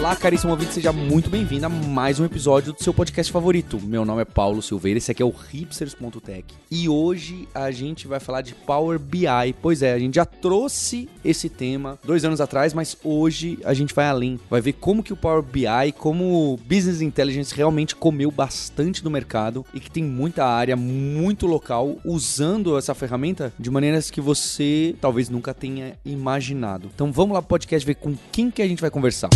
Olá, caríssimo ouvinte, seja muito bem-vindo a mais um episódio do seu podcast favorito. Meu nome é Paulo Silveira, esse aqui é o hipsters.tech. E hoje a gente vai falar de Power BI. Pois é, a gente já trouxe esse tema dois anos atrás, mas hoje a gente vai além. Vai ver como que o Power BI, como o Business Intelligence realmente comeu bastante do mercado e que tem muita área, muito local, usando essa ferramenta de maneiras que você talvez nunca tenha imaginado. Então vamos lá pro podcast ver com quem que a gente vai conversar.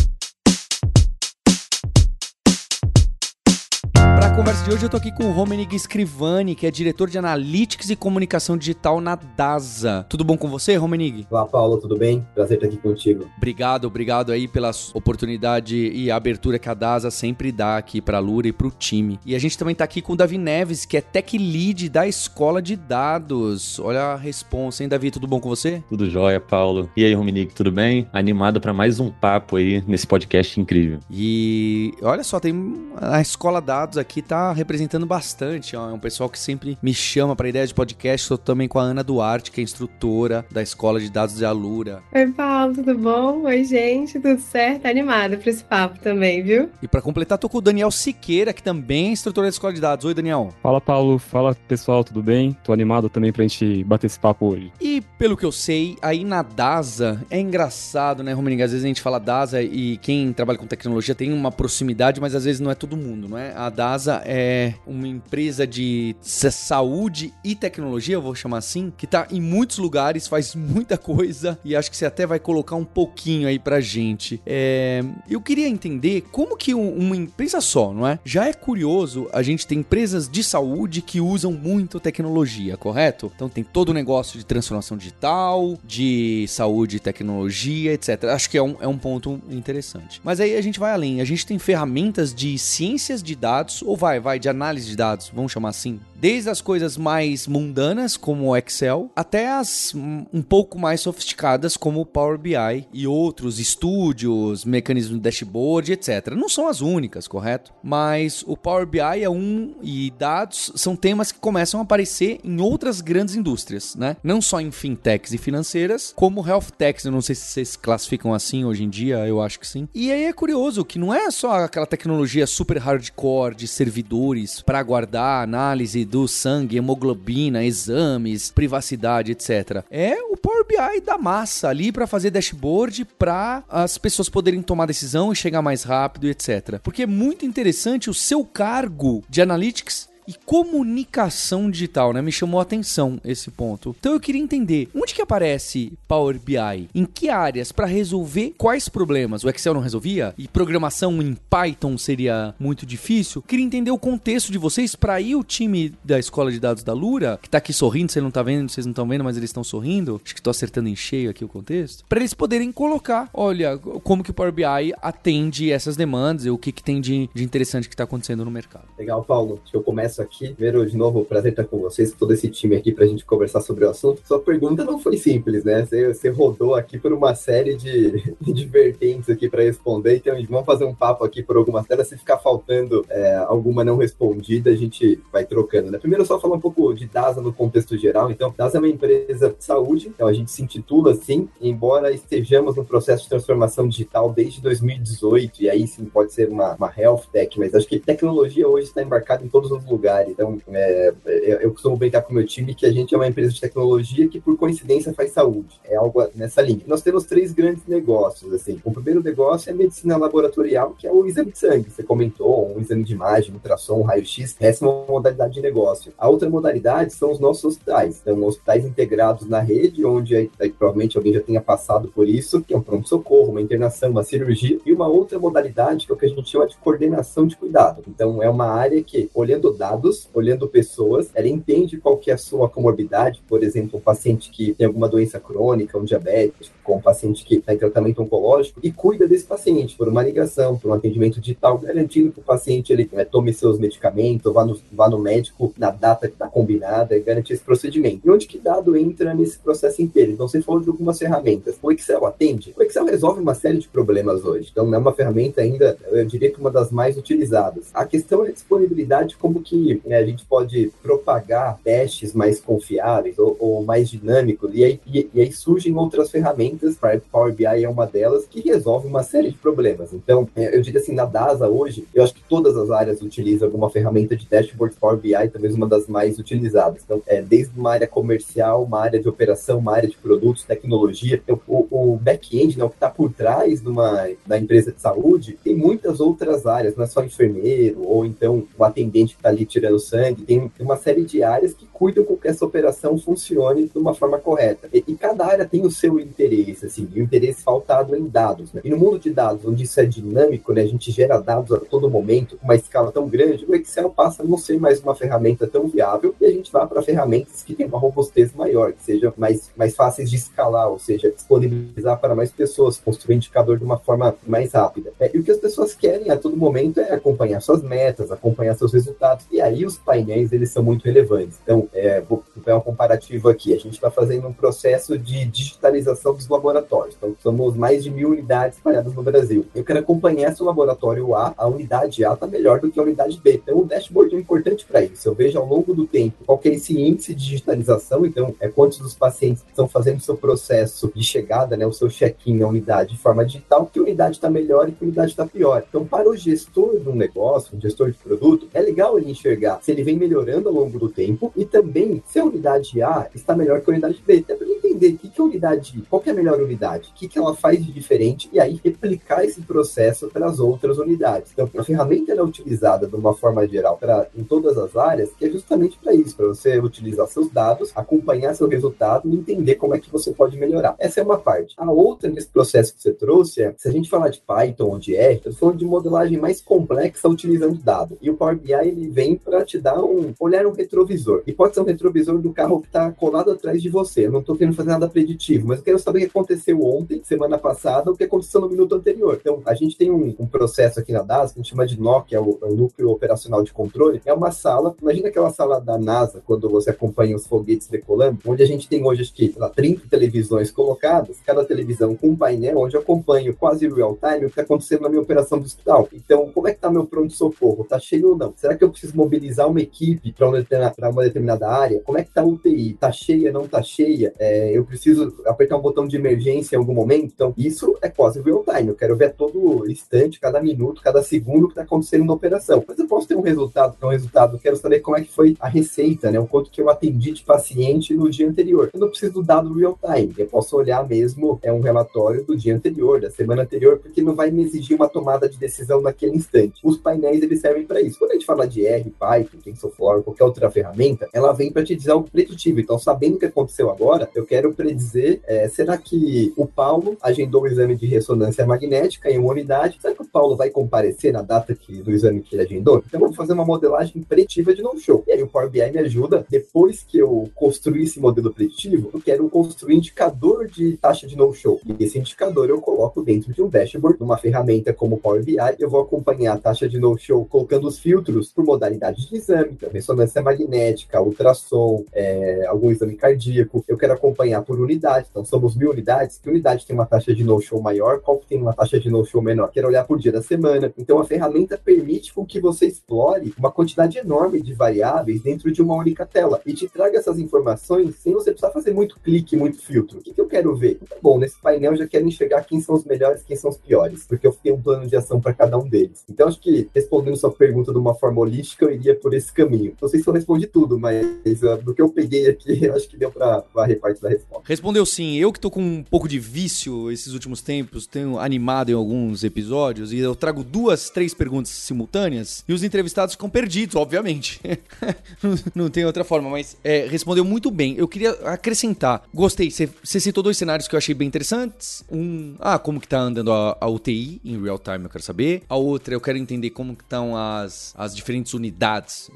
Para a conversa de hoje eu tô aqui com o Romenig Scrivani, que é diretor de Analytics e Comunicação Digital na DASA. Tudo bom com você, Romenig? Olá, Paulo, tudo bem? Prazer estar aqui contigo. Obrigado, obrigado aí pela oportunidade e abertura que a DASA sempre dá aqui para a Lura e para o time. E a gente também tá aqui com o Davi Neves, que é Tech Lead da Escola de Dados. Olha a responsa, hein, Davi? Tudo bom com você? Tudo jóia, Paulo. E aí, Romenig, tudo bem? Animado para mais um papo aí nesse podcast incrível. E olha só, tem a Escola Dados aqui tá representando bastante. Ó. É um pessoal que sempre me chama para ideia de podcast. Estou também com a Ana Duarte, que é instrutora da Escola de Dados de Alura. Oi, Paulo, tudo bom? Oi, gente, tudo certo? Animada para esse papo também, viu? E para completar, tô com o Daniel Siqueira, que também é instrutor da Escola de Dados. Oi, Daniel. Fala, Paulo. Fala, pessoal, tudo bem? Tô animado também pra gente bater esse papo hoje. E pelo que eu sei, aí na DASA, é engraçado, né, Romeninho? Às vezes a gente fala DASA e quem trabalha com tecnologia tem uma proximidade, mas às vezes não é todo mundo, não é? A DASA é uma empresa de saúde e tecnologia, eu vou chamar assim, que tá em muitos lugares, faz muita coisa e acho que você até vai colocar um pouquinho aí pra gente. É, eu queria entender como que uma empresa só, não é? Já é curioso a gente ter empresas de saúde que usam muito tecnologia, correto? Então tem todo o negócio de transformação digital, de saúde e tecnologia, etc. Acho que é um, é um ponto interessante. Mas aí a gente vai além. A gente tem ferramentas de ciências de dados, ou vai, vai, de análise de dados, vamos chamar assim. Desde as coisas mais mundanas, como o Excel, até as um pouco mais sofisticadas, como o Power BI e outros estúdios, mecanismos de dashboard, etc. Não são as únicas, correto? Mas o Power BI é um e dados são temas que começam a aparecer em outras grandes indústrias, né? Não só em fintechs e financeiras, como health techs. Eu não sei se vocês classificam assim hoje em dia, eu acho que sim. E aí é curioso que não é só aquela tecnologia super hardcore de servidores para guardar análise do sangue, hemoglobina, exames, privacidade, etc. É o Power BI da massa ali para fazer dashboard para as pessoas poderem tomar decisão e chegar mais rápido, etc. Porque é muito interessante o seu cargo de analytics e comunicação digital, né? Me chamou a atenção esse ponto. Então eu queria entender onde que aparece Power BI, em que áreas para resolver quais problemas. O Excel não resolvia e programação em Python seria muito difícil. Queria entender o contexto de vocês para ir o time da escola de dados da Lura, que tá aqui sorrindo, você não tá vendo, vocês não estão vendo, mas eles estão sorrindo. Acho que tô acertando em cheio aqui o contexto. Para eles poderem colocar, olha, como que o Power BI atende essas demandas e o que que tem de, de interessante que tá acontecendo no mercado. Legal, Paulo. Que eu começo aqui. Primeiro, de novo, prazer estar com vocês, todo esse time aqui para a gente conversar sobre o assunto. Sua pergunta não foi simples, né? Você, você rodou aqui por uma série de, de vertentes aqui para responder, então vamos fazer um papo aqui por algumas telas. Se ficar faltando é, alguma não respondida, a gente vai trocando, né? Primeiro, só falar um pouco de DASA no contexto geral. Então, DASA é uma empresa de saúde, então a gente se intitula assim, embora estejamos no processo de transformação digital desde 2018, e aí sim pode ser uma, uma health tech, mas acho que tecnologia hoje está embarcada em todos os lugares. Então, é, eu costumo brincar com o meu time que a gente é uma empresa de tecnologia que, por coincidência, faz saúde. É algo nessa linha. Nós temos três grandes negócios, assim. O primeiro negócio é medicina laboratorial, que é o exame de sangue. Você comentou, um exame de imagem, ultrassom, raio-x. Essa é uma modalidade de negócio. A outra modalidade são os nossos hospitais. Então, hospitais integrados na rede, onde aí, aí, provavelmente alguém já tenha passado por isso, que é um pronto-socorro, uma internação, uma cirurgia. E uma outra modalidade, que é o que a gente chama de coordenação de cuidado. Então, é uma área que, olhando dados, dados, olhando pessoas, ela entende qual que é a sua comorbidade, por exemplo, um paciente que tem alguma doença crônica, um diabético, com um paciente que está em tratamento oncológico, e cuida desse paciente por uma ligação, por um atendimento digital, garantindo que o paciente ele né, tome seus medicamentos, vá no, vá no médico na data que está combinada, garantir esse procedimento. E onde que dado entra nesse processo inteiro? Então, você falou de algumas ferramentas. O Excel atende? O Excel resolve uma série de problemas hoje. Então, é uma ferramenta ainda, eu diria que uma das mais utilizadas. A questão é a disponibilidade, como que né, a gente pode propagar testes mais confiáveis ou, ou mais dinâmicos, e aí, e, e aí surgem outras ferramentas, Power BI é uma delas, que resolve uma série de problemas. Então, é, eu diria assim, na DASA hoje, eu acho que todas as áreas utilizam alguma ferramenta de dashboard Power BI, talvez uma das mais utilizadas. Então, é, desde uma área comercial, uma área de operação, uma área de produtos, tecnologia, então, o, o back-end, né, o que está por trás de uma, da empresa de saúde, tem muitas outras áreas, não é só enfermeiro, ou então o atendente que está ali tirando sangue, tem uma série de áreas que cuidam com que essa operação funcione de uma forma correta. E, e cada área tem o seu interesse, assim, o interesse faltado em dados, né? E no mundo de dados, onde isso é dinâmico, né, a gente gera dados a todo momento, com uma escala tão grande, o Excel passa a não ser mais uma ferramenta tão viável e a gente vai para ferramentas que têm uma robustez maior, que sejam mais, mais fáceis de escalar, ou seja, disponibilizar para mais pessoas, construir indicador de uma forma mais rápida. É, e o que as pessoas querem a todo momento é acompanhar suas metas, acompanhar seus resultados, e aí os painéis, eles são muito relevantes. Então, é, vou pegar um comparativo aqui, a gente está fazendo um processo de digitalização dos laboratórios, então somos mais de mil unidades espalhadas no Brasil. Eu quero acompanhar se o laboratório A, a unidade A está melhor do que a unidade B. Então, o dashboard é importante para isso. Eu vejo ao longo do tempo qual é esse índice de digitalização, então, é quantos dos pacientes estão fazendo seu processo de chegada, né, o seu check-in na unidade de forma digital, que unidade está melhor e que unidade está pior. Então, para o gestor de um negócio, um gestor de produto, é legal ele enxergar se ele vem melhorando ao longo do tempo e também se a unidade A está melhor que a unidade B. Até para entender o que, que a unidade, qual que é a melhor unidade, o que, que ela faz de diferente e aí replicar esse processo para as outras unidades. Então, a ferramenta é utilizada de uma forma geral para em todas as áreas, que é justamente para isso, para você utilizar seus dados, acompanhar seu resultado e entender como é que você pode melhorar. Essa é uma parte. A outra nesse processo que você trouxe é, se a gente falar de Python ou de R, eu estou falando de modelagem mais complexa utilizando dados. E o Power BI ele vem para te dar um olhar um retrovisor. E pode ser um retrovisor do carro que está colado atrás de você. Eu não estou querendo fazer nada preditivo, mas eu quero saber o que aconteceu ontem, semana passada, o que aconteceu no minuto anterior. Então, a gente tem um, um processo aqui na DAS que a gente chama de NOC, é o, é o núcleo operacional de controle. É uma sala, imagina aquela sala da NASA, quando você acompanha os foguetes decolando, onde a gente tem hoje, acho que, lá, 30 televisões colocadas, cada televisão com um painel, onde eu acompanho quase real time o que está acontecendo na minha operação do hospital. Então, como é que está meu pronto-socorro? Está cheio ou não? Será que eu preciso mobilizar uma equipe para uma, uma, determinada área? Como é que está a UTI? Está cheia, não está cheia? É, eu preciso apertar um botão de emergência em algum momento? Então, isso é quase real time. Eu quero ver todo instante, cada minuto, cada segundo que está acontecendo na operação. Mas eu posso ter um resultado, que é um resultado, eu quero saber como é que foi a receita, né? O quanto que eu atendi de paciente no dia anterior. Eu não preciso do dado real time. Eu posso olhar mesmo é um relatório do dia anterior, da semana anterior, porque não vai me exigir uma tomada de decisão naquele instante. Os painéis eles servem para isso. Quando a gente fala de R, Python, TensorFlow, qualquer outra ferramenta, ela vem para te dizer algo preditivo. Então, sabendo o que aconteceu agora, eu quero predizer: é, será que o Paulo agendou o exame de ressonância magnética em uma unidade? Será que o Paulo vai comparecer na data que, do exame que ele agendou? Então, vamos fazer uma modelagem preditiva de no-show. E aí, o Power BI me ajuda, depois que eu construir esse modelo preditivo, eu quero construir indicador de taxa de no-show. E esse indicador eu coloco dentro de um dashboard, numa ferramenta como o Power BI. Eu vou acompanhar a taxa de no-show colocando os filtros por modalidade de exame, então ressonância magnética, ultrassom, é, algum exame cardíaco. Eu quero acompanhar por unidade, então somos mil unidades. Que unidade tem uma taxa de no-show maior? Qual que tem uma taxa de no-show menor? Quero olhar por dia da semana. Então a ferramenta permite com que você explore uma quantidade enorme de variáveis dentro de uma única tela e te traga essas informações sem você precisar fazer muito clique, muito filtro. O que, que eu quero ver? Tá bom, nesse painel eu já quero enxergar quem são os melhores, quem são os piores, porque eu tenho um plano de ação para cada um deles. Então acho que respondendo sua pergunta de uma forma holística, eu iria por esse caminho. Não sei se eu respondi tudo, mas uh, do que eu peguei aqui, eu acho que deu pra varrer parte da resposta. Respondeu sim. Eu que tô com um pouco de vício esses últimos tempos, tenho animado em alguns episódios e eu trago duas, três perguntas simultâneas e os entrevistados ficam perdidos, obviamente. não, não, tem outra forma, mas é, respondeu muito bem. Eu queria acrescentar. Gostei. Você citou dois cenários que eu achei bem interessantes. Um, ah, como que tá andando a, a UTI em real time, eu quero saber. A outra, eu quero entender como que estão as, as diferentes unidades,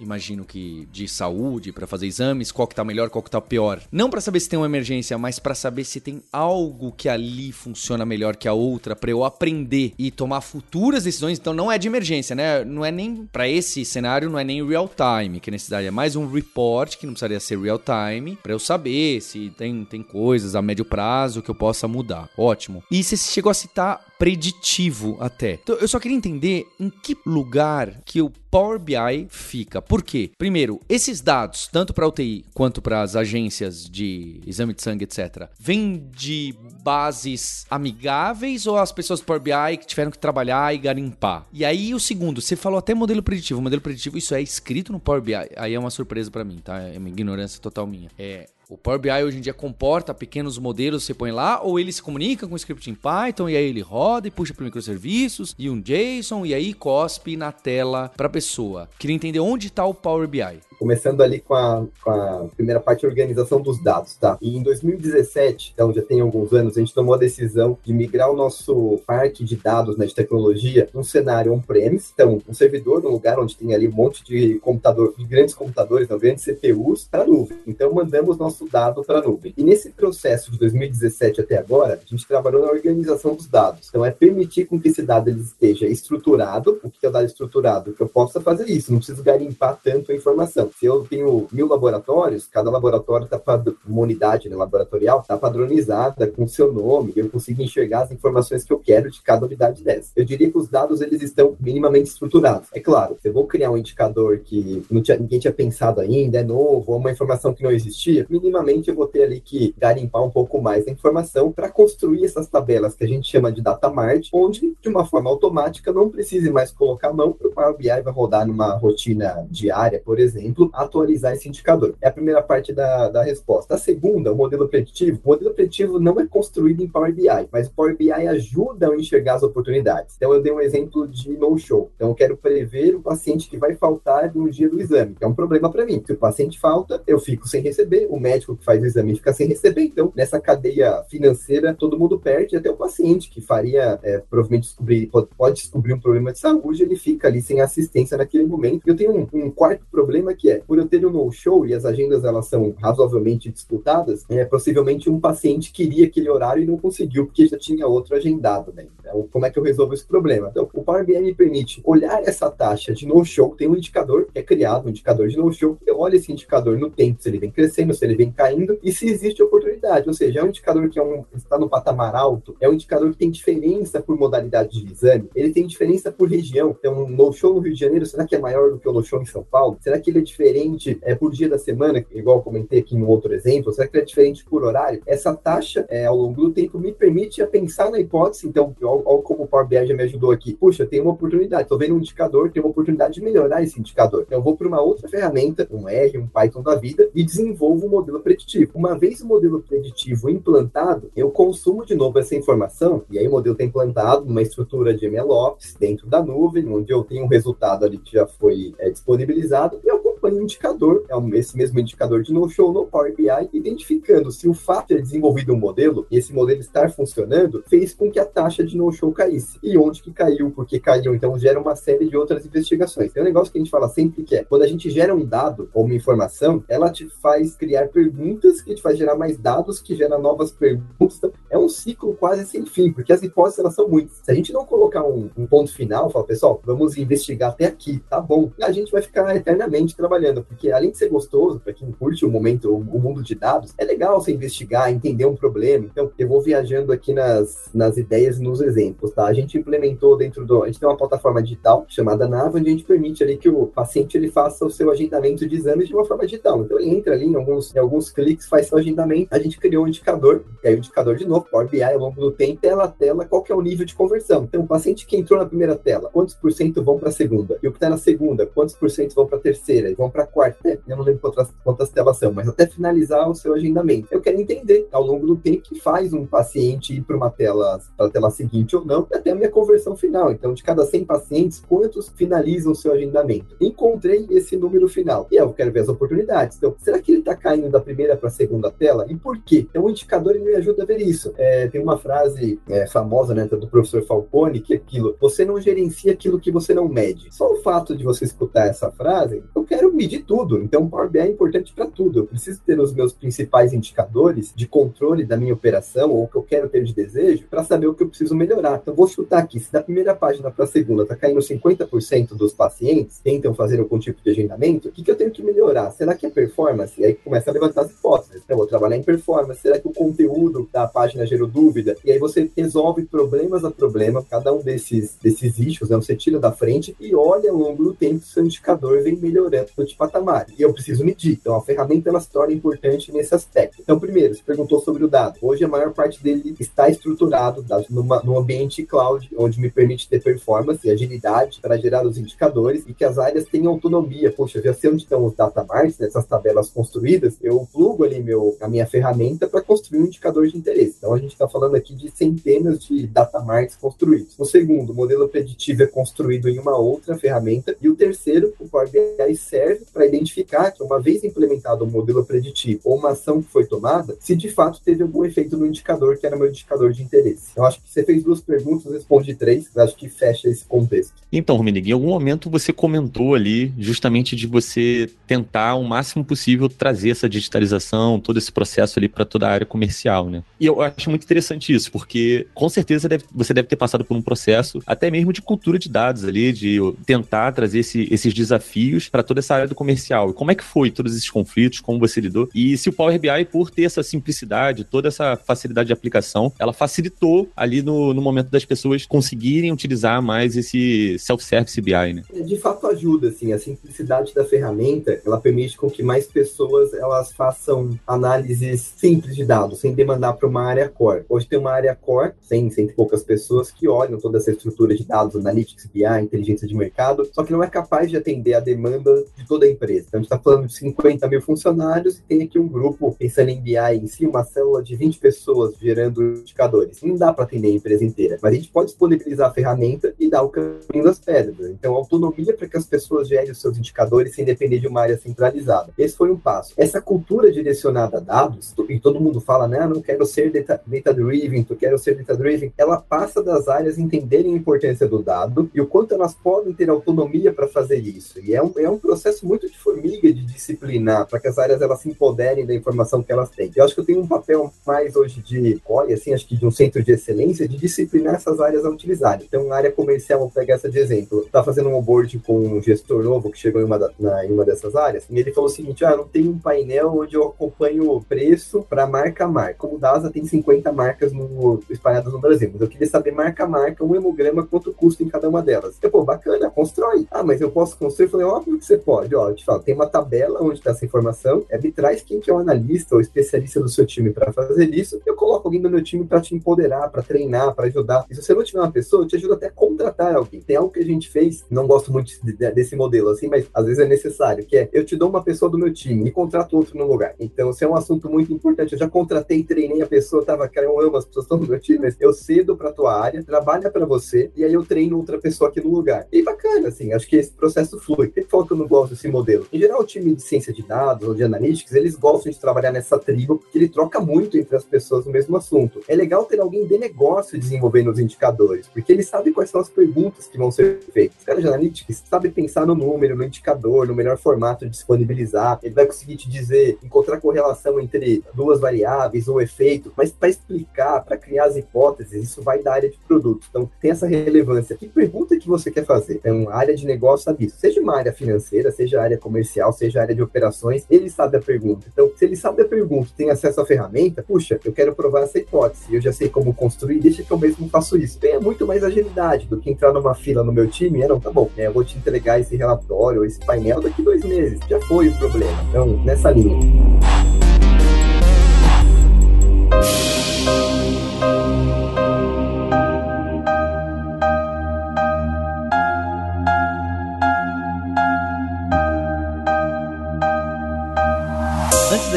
imagino que de saúde para fazer exames, qual que tá melhor, qual que tá pior. Não para saber se tem uma emergência, mas para saber se tem algo que ali funciona melhor que a outra para eu aprender e tomar futuras decisões. Então não é de emergência, né? Não é nem para esse cenário, não é nem real time, que necessidade é mais um report que não precisaria ser real time para eu saber se tem, tem coisas a médio prazo que eu possa mudar. Ótimo. E você chegou a citar preditivo até. Então, eu só queria entender em que lugar que o Power BI fica. Por quê? Primeiro, esses dados, tanto para a UTI quanto para as agências de exame de sangue, etc., vêm de bases amigáveis ou as pessoas do Power BI que tiveram que trabalhar e garimpar? E aí, o segundo, você falou até modelo preditivo. modelo preditivo, isso é escrito no Power BI. Aí é uma surpresa para mim, tá? É uma ignorância total minha. É, o Power BI hoje em dia comporta pequenos modelos você põe lá, ou ele se comunica com o script em Python e aí ele roda e puxa para microserviços e um JSON e aí cospe na tela para a pessoa. Queria entender onde está o Power BI. Começando ali com a, com a primeira parte, organização dos dados, tá? E em 2017, então já tem alguns anos, a gente tomou a decisão de migrar o nosso parque de dados né, de tecnologia um cenário on-premise, então um servidor, um lugar onde tem ali um monte de computador, de grandes computadores, não, grandes CPUs, para nuvem. Então mandamos nosso dado para nuvem. E nesse processo de 2017 até agora, a gente trabalhou na organização dos dados. Então é permitir com que esse dado ele esteja estruturado. O que é o dado estruturado? Que eu possa fazer isso, não preciso garimpar tanto a informação. Se eu tenho mil laboratórios, cada laboratório está uma unidade né, laboratorial está padronizada com seu nome, eu consigo enxergar as informações que eu quero de cada unidade dessa. Eu diria que os dados eles estão minimamente estruturados. É claro, se eu vou criar um indicador que tinha, ninguém tinha pensado ainda, é novo, ou uma informação que não existia, minimamente eu vou ter ali que garimpar um pouco mais a informação para construir essas tabelas que a gente chama de data mart, onde de uma forma automática não precise mais colocar a mão, o Power BI vai rodar numa rotina diária, por exemplo, exemplo, atualizar esse indicador. É a primeira parte da, da resposta. A segunda, o modelo preditivo. O modelo preditivo não é construído em Power BI, mas o Power BI ajuda a enxergar as oportunidades. Então, eu dei um exemplo de no-show. Então, eu quero prever o paciente que vai faltar no dia do exame, é um problema para mim. Se o paciente falta, eu fico sem receber, o médico que faz o exame fica sem receber. Então, nessa cadeia financeira, todo mundo perde, até o paciente que faria, é, provavelmente, descobrir, pode, pode, descobrir um problema de saúde, ele fica ali sem assistência naquele momento. Eu tenho um, um quarto problema que é, por eu ter um no-show e as agendas elas são razoavelmente disputadas, é, possivelmente um paciente queria aquele horário e não conseguiu porque já tinha outro agendado, né? Então, como é que eu resolvo esse problema? Então, o Power BI me permite olhar essa taxa de no-show, tem um indicador que é criado, um indicador de no-show, eu olho esse indicador no tempo, se ele vem crescendo, se ele vem caindo e se existe oportunidade, ou seja, é um indicador que é um, está no patamar alto, é um indicador que tem diferença por modalidade de exame, ele tem diferença por região, então um no-show no Rio de Janeiro, será que é maior do que o no-show em São Paulo? Será que ele é diferente é, por dia da semana, igual comentei aqui no outro exemplo? Será que é diferente por horário? Essa taxa, é, ao longo do tempo, me permite pensar na hipótese. Então, olha como o Power BI já me ajudou aqui. Puxa, tem uma oportunidade. Estou vendo um indicador, tem uma oportunidade de melhorar esse indicador. Então, eu vou para uma outra ferramenta, um R, um Python da vida, e desenvolvo um modelo preditivo. Uma vez o modelo preditivo implantado, eu consumo de novo essa informação, e aí o modelo está implantado numa estrutura de MLOps dentro da nuvem, onde eu tenho um resultado ali que já foi é, disponibilizado, e eu o indicador, é esse mesmo indicador de no-show no Power BI, identificando se o fato de ter desenvolvido um modelo e esse modelo estar funcionando fez com que a taxa de no-show caísse. E onde que caiu, porque caiu, então gera uma série de outras investigações. Tem um negócio que a gente fala sempre que é, quando a gente gera um dado ou uma informação, ela te faz criar perguntas que te faz gerar mais dados, que gera novas perguntas. Então, é um ciclo quase sem fim, porque as hipóteses elas são muitas. Se a gente não colocar um, um ponto final, fala, pessoal, vamos investigar até aqui, tá bom. A gente vai ficar eternamente trabalhando, porque além de ser gostoso, para quem curte o momento, o mundo de dados, é legal você investigar, entender um problema. Então, eu vou viajando aqui nas, nas ideias e nos exemplos, tá? A gente implementou dentro do. A gente tem uma plataforma digital chamada Nava, onde a gente permite ali que o paciente ele faça o seu agendamento de exames de uma forma digital. Então, ele entra ali em alguns, em alguns cliques, faz seu agendamento. A gente criou um indicador, e aí o indicador de novo, Power BI ao longo do tempo, tela a tela, qual que é o nível de conversão. Então, o paciente que entrou na primeira tela, quantos por cento vão para a segunda? E o que está na segunda, quantos por cento vão para a terceira? Vamos para a quarta, eu não lembro quantas, quantas telas são, mas até finalizar o seu agendamento. Eu quero entender ao longo do tempo que faz um paciente ir para uma tela, para a tela seguinte ou não, até a minha conversão final. Então, de cada 100 pacientes, quantos finalizam o seu agendamento? Encontrei esse número final. E eu quero ver as oportunidades. Então, será que ele está caindo da primeira para a segunda tela? E por quê? Então, o indicador ele me ajuda a ver isso. É, tem uma frase é, famosa né, do professor Falcone, que é aquilo, você não gerencia aquilo que você não mede. Só o fato de você escutar essa frase, eu quero medir tudo. Então, o Power BI é importante para tudo. Eu preciso ter os meus principais indicadores de controle da minha operação ou o que eu quero ter de desejo para saber o que eu preciso melhorar. Então, vou chutar aqui. Se da primeira página para a segunda está caindo 50% dos pacientes tentam fazer algum tipo de agendamento, o que, que eu tenho que melhorar? Será que é performance? E aí começa a levantar as hipóteses. Então, vou trabalhar em performance. Será que o conteúdo da página gerou dúvida? E aí você resolve problemas a problema, cada um desses, desses issues, né? Você tira da frente e olha ao longo do tempo se o indicador vem melhorando de patamar. E eu preciso medir. Então, a ferramenta ela se torna importante nesse aspecto. Então, primeiro, você perguntou sobre o dado. Hoje, a maior parte dele está estruturado numa, num ambiente cloud, onde me permite ter performance e agilidade para gerar os indicadores e que as áreas tenham autonomia. Poxa, já sei onde estão os data marks, nessas né, tabelas construídas, eu plugo ali meu, a minha ferramenta para construir um indicador de interesse. Então, a gente está falando aqui de centenas de data marks construídos. O segundo, o modelo preditivo é construído em uma outra ferramenta. E o terceiro, o Power BI serve para identificar que, uma vez implementado um modelo preditivo ou uma ação que foi tomada, se de fato teve algum efeito no indicador, que era meu indicador de interesse. Eu acho que você fez duas perguntas, responde três, acho que fecha esse contexto. Então, Rominig, em algum momento você comentou ali justamente de você tentar o máximo possível trazer essa digitalização, todo esse processo ali para toda a área comercial, né? E eu acho muito interessante isso, porque com certeza deve, você deve ter passado por um processo até mesmo de cultura de dados ali, de tentar trazer esse, esses desafios para toda essa área do comercial. Como é que foi todos esses conflitos, como você lidou? E se o Power BI, por ter essa simplicidade, toda essa facilidade de aplicação, ela facilitou ali no, no momento das pessoas conseguirem utilizar mais esse self-service BI, né? É, de fato ajuda, assim, a simplicidade da ferramenta, ela permite com que mais pessoas elas façam análises simples de dados, sem demandar para uma área core. Hoje tem uma área core, sem, sem poucas pessoas que olham toda essa estrutura de dados, analytics, BI, inteligência de mercado, só que não é capaz de atender a demanda de toda a empresa. Então a gente está falando de 50 mil funcionários e tem aqui um grupo pensando em BI em si, uma célula de 20 pessoas gerando indicadores. Não dá para atender a empresa inteira, mas a gente pode disponibilizar a ferramenta e dar o caminho das pedras. Então, autonomia para que as pessoas gerem os seus indicadores sem depender de uma área centralizada. Esse foi um passo. Essa cultura direcionada a dados, e todo mundo fala, né, não quero ser data-driven, data quero ser data-driven, ela passa das áreas entenderem a importância do dado e o quanto elas podem ter autonomia para fazer isso. E é um, é um processo muito de formiga de disciplinar, para que as áreas elas se empoderem da informação que elas têm. Eu acho que eu tenho um papel mais hoje de COI, assim, acho que de um centro de excelência, de disciplinar essas áreas a utilizarem. Então, na área comercial, vou pegar essa de exemplo. Está fazendo um onboard com um gestor novo que chegou em uma, da, na, em uma dessas áreas, e ele falou o seguinte: ah, não tem um painel onde eu acompanho o preço para marca a marca. Como o DASA tem 50 marcas no, espalhadas no Brasil, mas eu queria saber marca a marca, um hemograma, quanto custa em cada uma delas. Eu, pô, bacana, constrói. Ah, mas eu posso construir? Eu falei, óbvio que você pode. Ó, eu te falo, tem uma tabela onde está essa informação, é me traz quem que é o analista ou especialista do seu time para fazer isso, eu coloco alguém do meu time para te empoderar, para treinar, para ajudar. E se você não tiver uma pessoa, eu te ajuda até a contratar alguém. Tem algo que a gente fez, não gosto muito desse modelo assim, mas às vezes é necessário, que é eu te dou uma pessoa do meu time e contrato outro no lugar. Então, isso é um assunto muito importante. Eu já contratei, treinei a pessoa, tava, cara, eu amo as pessoas estão no meu time, mas eu cedo para tua área, trabalha para você e aí eu treino outra pessoa aqui no lugar. E bacana, assim, acho que esse processo flui. O que fala que eu não gosto desse modelo? Em geral, o time de ciência de dados ou de analytics, eles gostam de trabalhar nessa tribo, porque ele troca muito entre as pessoas no mesmo assunto. É legal ter alguém de negócio desenvolvendo os indicadores, porque ele sabe quais são as perguntas que vão ser feitas. Os caras de analytics sabe pensar no número, no indicador, no melhor formato de disponibilizar. Ele vai conseguir te dizer, encontrar correlação entre duas variáveis ou efeito, mas para explicar, para criar as hipóteses, isso vai da área de produto. Então, tem essa relevância. Que pergunta que você quer fazer? Então, a área de negócio sabe isso. Seja uma área financeira, seja área comercial, seja área de operações, ele sabe a pergunta. Então, se ele sabe a pergunta, tem acesso à ferramenta, puxa, eu quero provar essa hipótese, eu já sei como construir, deixa que eu mesmo faço isso. Tenha muito mais agilidade do que entrar numa fila no meu time, é, não, tá bom, é, eu vou te entregar esse relatório, esse painel daqui dois meses. Já foi o problema. Então, nessa linha.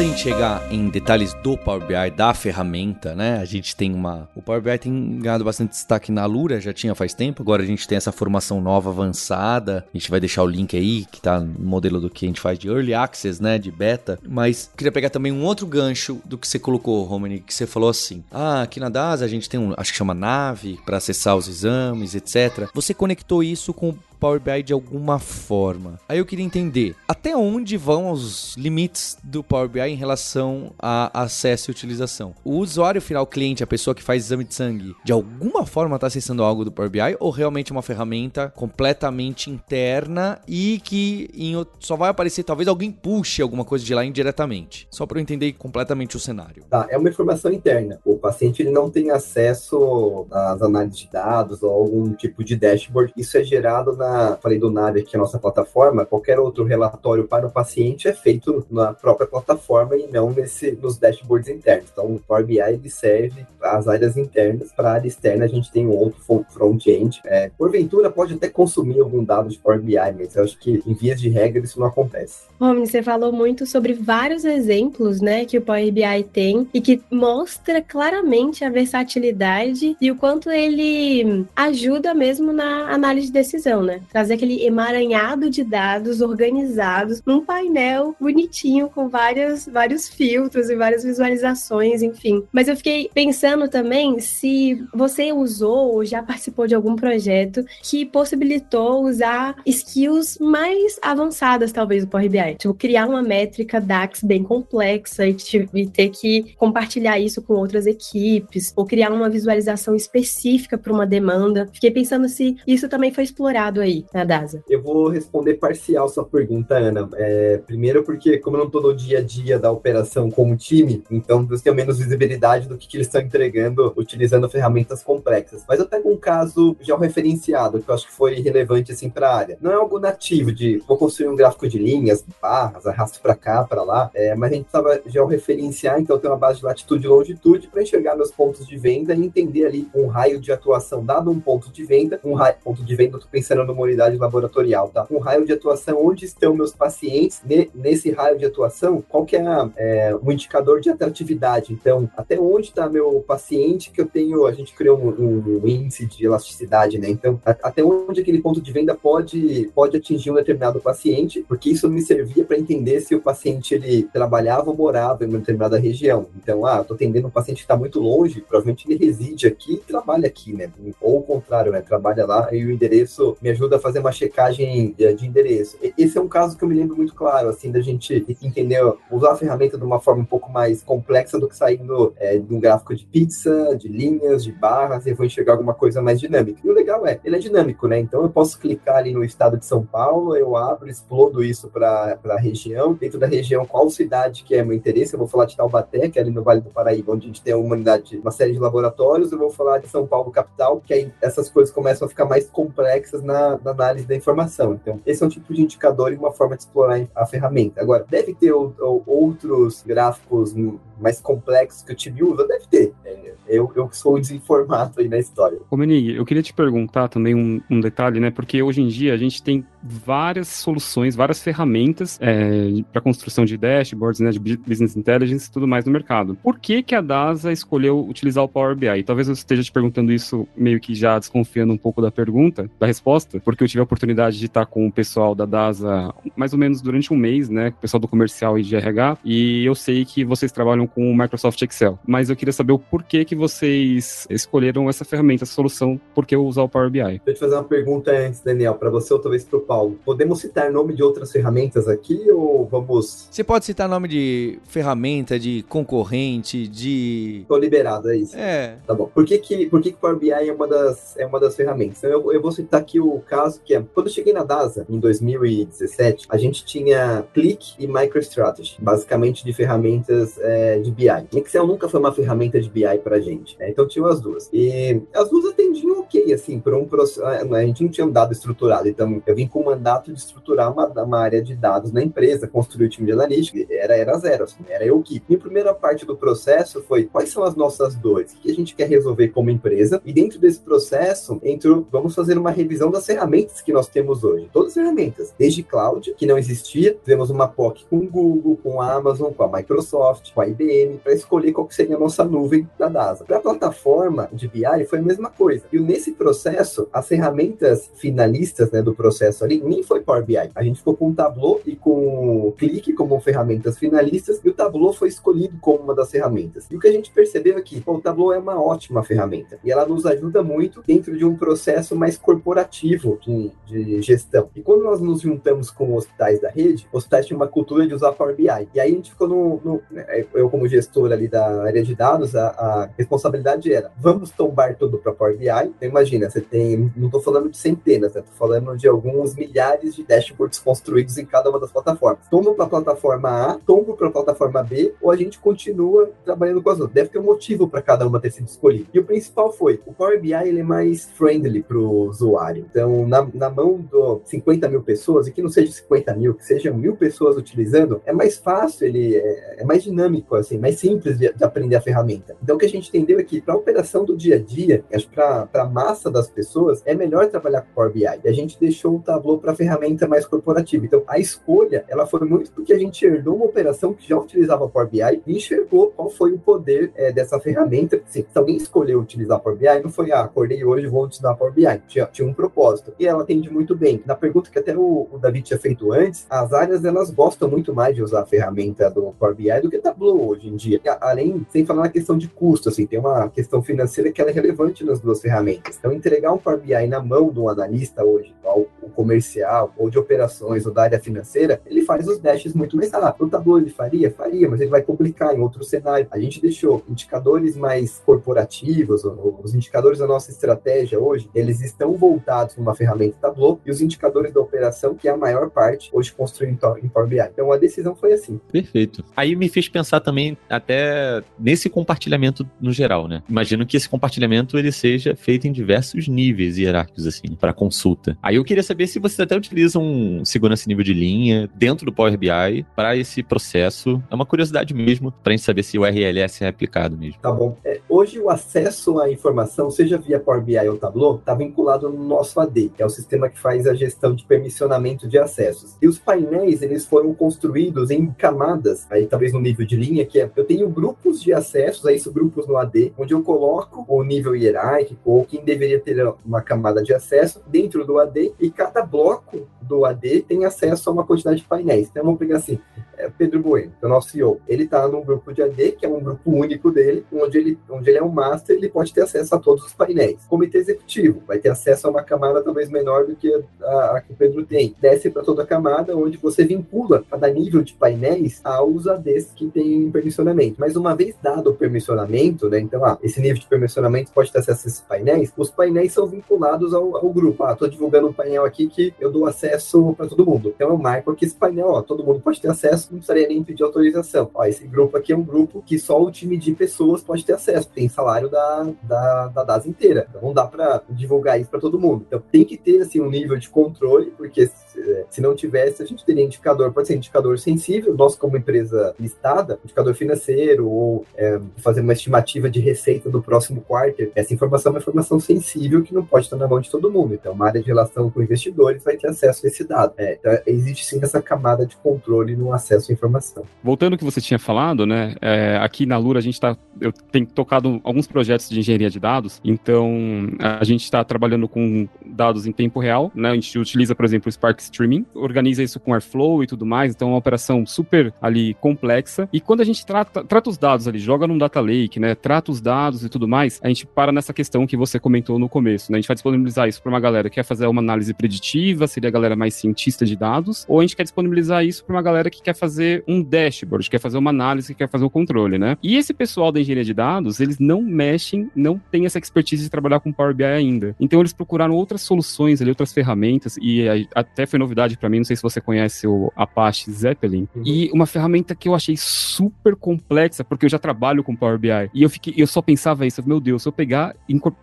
Da gente chegar em detalhes do Power BI, da ferramenta, né? A gente tem uma. O Power BI tem ganhado bastante destaque na Lura, já tinha faz tempo. Agora a gente tem essa formação nova avançada. A gente vai deixar o link aí, que tá no modelo do que a gente faz de Early Access, né? De beta. Mas queria pegar também um outro gancho do que você colocou, Romani, que você falou assim: ah, aqui na DAS a gente tem um, acho que chama nave, para acessar os exames, etc. Você conectou isso com Power BI de alguma forma. Aí eu queria entender até onde vão os limites do Power BI em relação a acesso e utilização. O usuário final, cliente, a pessoa que faz exame de sangue, de alguma forma está acessando algo do Power BI ou realmente é uma ferramenta completamente interna e que em, só vai aparecer talvez alguém puxe alguma coisa de lá indiretamente. Só para eu entender completamente o cenário. Tá, é uma informação interna. O paciente ele não tem acesso às análises de dados ou algum tipo de dashboard. Isso é gerado na falei do NAD que é a nossa plataforma, qualquer outro relatório para o paciente é feito na própria plataforma e não nesse, nos dashboards internos. Então, o Power BI ele serve as áreas internas, para a área externa a gente tem um outro front-end. É, porventura, pode até consumir algum dado de Power BI, mas eu acho que, em vias de regra, isso não acontece. Romney, você falou muito sobre vários exemplos né, que o Power BI tem e que mostra claramente a versatilidade e o quanto ele ajuda mesmo na análise de decisão, né? Trazer aquele emaranhado de dados organizados num painel bonitinho com várias, vários filtros e várias visualizações, enfim. Mas eu fiquei pensando também se você usou ou já participou de algum projeto que possibilitou usar skills mais avançadas, talvez, do Power BI. Tipo, criar uma métrica DAX bem complexa e, e ter que compartilhar isso com outras equipes, ou criar uma visualização específica para uma demanda. Fiquei pensando se isso também foi explorado aí na DASA? Eu vou responder parcial sua pergunta, Ana. É, primeiro porque, como eu não estou no dia a dia da operação como time, então eu tenho menos visibilidade do que, que eles estão entregando utilizando ferramentas complexas. Mas eu pego um caso já referenciado, que eu acho que foi relevante assim para a área. Não é algo nativo de vou construir um gráfico de linhas, barras, arrasto para cá, para lá, é, mas a gente estava já referenciar, então eu tenho uma base de latitude e longitude para enxergar meus pontos de venda e entender ali um raio de atuação dado um ponto de venda, um raio, ponto de venda, eu estou pensando no unidade laboratorial, tá? Um raio de atuação, onde estão meus pacientes nesse raio de atuação, qual que é, é um indicador de atratividade? Então, até onde está meu paciente que eu tenho, a gente criou um, um índice de elasticidade, né? Então, a, até onde aquele ponto de venda pode, pode atingir um determinado paciente, porque isso me servia para entender se o paciente ele trabalhava ou morava em uma determinada região. Então, ah, estou atendendo um paciente que está muito longe, provavelmente ele reside aqui e trabalha aqui, né? Ou o contrário, né? Trabalha lá e o endereço me ajuda a fazer uma checagem de, de endereço. Esse é um caso que eu me lembro muito claro, assim, da gente entender, usar a ferramenta de uma forma um pouco mais complexa do que saindo é, de um gráfico de pizza, de linhas, de barras, e vou enxergar alguma coisa mais dinâmica. E o legal é, ele é dinâmico, né? Então eu posso clicar ali no estado de São Paulo, eu abro, explodo isso para a região. Dentro da região, qual cidade que é meu interesse? Eu vou falar de Taubaté, que é ali no Vale do Paraíba, onde a gente tem uma unidade, uma série de laboratórios. Eu vou falar de São Paulo, capital, que aí essas coisas começam a ficar mais complexas na, na análise da informação. Então, esse é um tipo de indicador e uma forma de explorar a ferramenta. Agora, deve ter outros gráficos mais complexos que o time usa? Deve ter. É, eu, eu sou desinformado aí na história. Ô, Menig, eu queria te perguntar também um, um, detalhe, né? Porque hoje em dia a gente tem várias soluções, várias ferramentas é, para construção de dashboards, né? De business intelligence e tudo mais no mercado. Por que, que a DASA escolheu utilizar o Power BI? Talvez eu esteja te perguntando isso meio que já desconfiando um pouco da pergunta, da resposta, porque eu tive a oportunidade de estar com o pessoal da DASA mais ou menos durante um mês, né? O pessoal do comercial e de RH, e eu sei que vocês trabalham com o Microsoft Excel. Mas eu queria saber o porquê que vocês escolheram essa ferramenta, essa solução, por que usar o Power BI? Deixa eu te fazer uma pergunta antes, Daniel, para você ou talvez para Paulo. Podemos citar nome de outras ferramentas aqui ou vamos. Você pode citar nome de ferramenta, de concorrente, de. Tô liberado, é isso. É. Tá bom. Por que que, por que, que o Power BI é uma das, é uma das ferramentas? Eu, eu vou citar aqui o caso que é. Quando eu cheguei na DASA, em 2017, a gente tinha Click e MicroStrategy, basicamente de ferramentas é, de BI. Excel nunca foi uma ferramenta de BI pra gente, né? Então tinha as duas. E as duas atendiam ok, assim, por um processo. A gente não tinha um dado estruturado, então eu vim com o mandato de estruturar uma, uma área de dados na empresa, construir o time de analítica, era, era zero, assim, era eu que. E a primeira parte do processo foi quais são as nossas dores, o que a gente quer resolver como empresa, e dentro desse processo, entrou, vamos fazer uma revisão das ferramentas que nós temos hoje, todas as ferramentas, desde cloud, que não existia, fizemos uma POC com Google, com a Amazon, com a Microsoft, com a IBM, para escolher qual seria a nossa nuvem da DASA. Para a plataforma de BI foi a mesma coisa. E nesse processo, as ferramentas finalistas né, do processo ali nem foi Power BI. A gente ficou com o Tableau e com o Click como ferramentas finalistas, e o Tableau foi escolhido como uma das ferramentas. E o que a gente percebeu é pô, o Tableau é uma ótima ferramenta e ela nos ajuda muito dentro de um processo mais corporativo de, de gestão. E quando nós nos juntamos com hospitais da rede, hospitais tinham uma cultura de usar Power BI. E aí a gente ficou no, no né, eu como gestor ali da área de dados, a, a responsabilidade era, vamos tombar tudo para Power BI. Então imagina, você tem, não estou falando de centenas, estou né, falando de alguns milhares de dashboards construídos em cada uma das plataformas. Tombo para a plataforma A, tombo para a plataforma B, ou a gente continua trabalhando com as outras. Deve ter um motivo para cada uma ter sido escolhida. E o principal foi, o Power BI ele é mais friendly para o usuário. Então, na, na mão de 50 mil pessoas, e que não seja 50 mil, que sejam mil pessoas utilizando, é mais fácil, ele é, é mais dinâmico, assim, mais simples de, de, aprender a ferramenta. Então, o que a gente entendeu é que para a operação do dia a dia, acho para a massa das pessoas, é melhor trabalhar com Power BI. E a gente deixou o Tableau para a ferramenta mais corporativa. Então, a escolha, ela foi muito porque a gente herdou uma operação que já utilizava Power BI e enxergou qual foi o poder é, dessa ferramenta. Assim, se alguém escolheu utilizar Power BI, não foi, ah, acordei hoje, vou utilizar Power BI. Tinha, tinha um propósito. E ela atende muito bem. Na pergunta que até o, o David tinha feito antes, as áreas, elas gostam muito mais de usar a ferramenta do Power BI do que Tableau hoje em dia. Além, sem falar na questão de custo, assim, tem uma questão financeira que ela é relevante nas duas ferramentas. Então, entregar um Power BI na mão do analista hoje, o comercial, ou de operações, ou da área financeira, ele faz os dashes muito mais rápido. O Tableau ele faria? Faria, mas ele vai complicar em outro cenário. A gente deixou indicadores mais corporativos, os indicadores da nossa estratégia hoje, eles estão voltados numa ferramenta Tableau, e os indicadores da operação, que é a maior parte, hoje construídos em Power BI. Então, a decisão foi assim. Perfeito. Aí me fez pensar também até nesse compartilhamento no geral, né? Imagino que esse compartilhamento ele seja feito em diversos níveis hierárquicos, assim, para consulta. Aí eu queria saber se vocês até utilizam um segurança nível de linha dentro do Power BI para esse processo. É uma curiosidade mesmo, para a gente saber se o RLS é aplicado mesmo. Tá bom. É, hoje o acesso à informação, seja via Power BI ou Tableau, está vinculado no nosso AD, que é o sistema que faz a gestão de permissionamento de acessos. E os painéis, eles foram construídos em camadas, aí talvez no nível de linha, que é, eu tenho grupos de acessos, aí são grupos no AD, onde eu coloco o nível hierárquico ou quem deveria ter uma camada de acesso dentro do AD e cada bloco do AD tem acesso a uma quantidade de painéis. Então vamos pegar assim, é Pedro Bueno, que é o nosso CEO. Ele está num grupo de AD, que é um grupo único dele, onde ele, onde ele é um master, ele pode ter acesso a todos os painéis. Comitê executivo vai ter acesso a uma camada talvez menor do que a, a que o Pedro tem. Desce para toda a camada, onde você vincula cada nível de painéis aos ADs que tem permissionamento. Mas uma vez dado o permissionamento, né? Então, ah, esse nível de permissionamento pode ter acesso a esses painéis, os painéis são vinculados ao, ao grupo. Ah, estou divulgando um painel aqui que eu dou acesso para todo mundo. Então eu marco aqui esse painel, ó, todo mundo pode ter acesso, não precisaria nem pedir autorização. Ó, esse grupo aqui é um grupo que só o time de pessoas pode ter acesso, tem salário da, da, da DAS inteira. Então não dá para divulgar isso para todo mundo. Então tem que ter assim um nível de controle, porque se, se não tivesse, a gente teria indicador, pode ser indicador sensível, nós como empresa listada, indicador financeiro ou é, fazer uma estimativa de receita do próximo quarto. Essa informação é uma informação sensível que não pode estar na mão de todo mundo. Então, uma área de relação com investidores vai ter acesso a esse dado. É, então, existe sim essa camada de controle no acesso à informação. Voltando ao que você tinha falado, né? É, aqui na Lura a gente está, eu tenho tocado alguns projetos de engenharia de dados. Então, a gente está trabalhando com dados em tempo real, né? A gente utiliza, por exemplo, o Spark Streaming, organiza isso com Airflow e tudo mais. Então, é uma operação super ali complexa. E quando a gente trata, trata os dados ali, joga num data lake, né? Trata os dados e tudo mais, a gente para nessa questão que você comentou no começo, né? A gente vai disponibilizar isso para uma galera que quer fazer uma análise preditiva, seria a galera mais cientista de dados, ou a gente quer disponibilizar isso para uma galera que quer fazer fazer um dashboard, quer fazer uma análise, quer fazer o um controle, né? E esse pessoal da engenharia de dados, eles não mexem, não tem essa expertise de trabalhar com Power BI ainda. Então eles procuraram outras soluções ali, outras ferramentas, e até foi novidade para mim, não sei se você conhece o Apache Zeppelin, uhum. e uma ferramenta que eu achei super complexa, porque eu já trabalho com Power BI, e eu fiquei, eu só pensava isso, meu Deus, se eu pegar,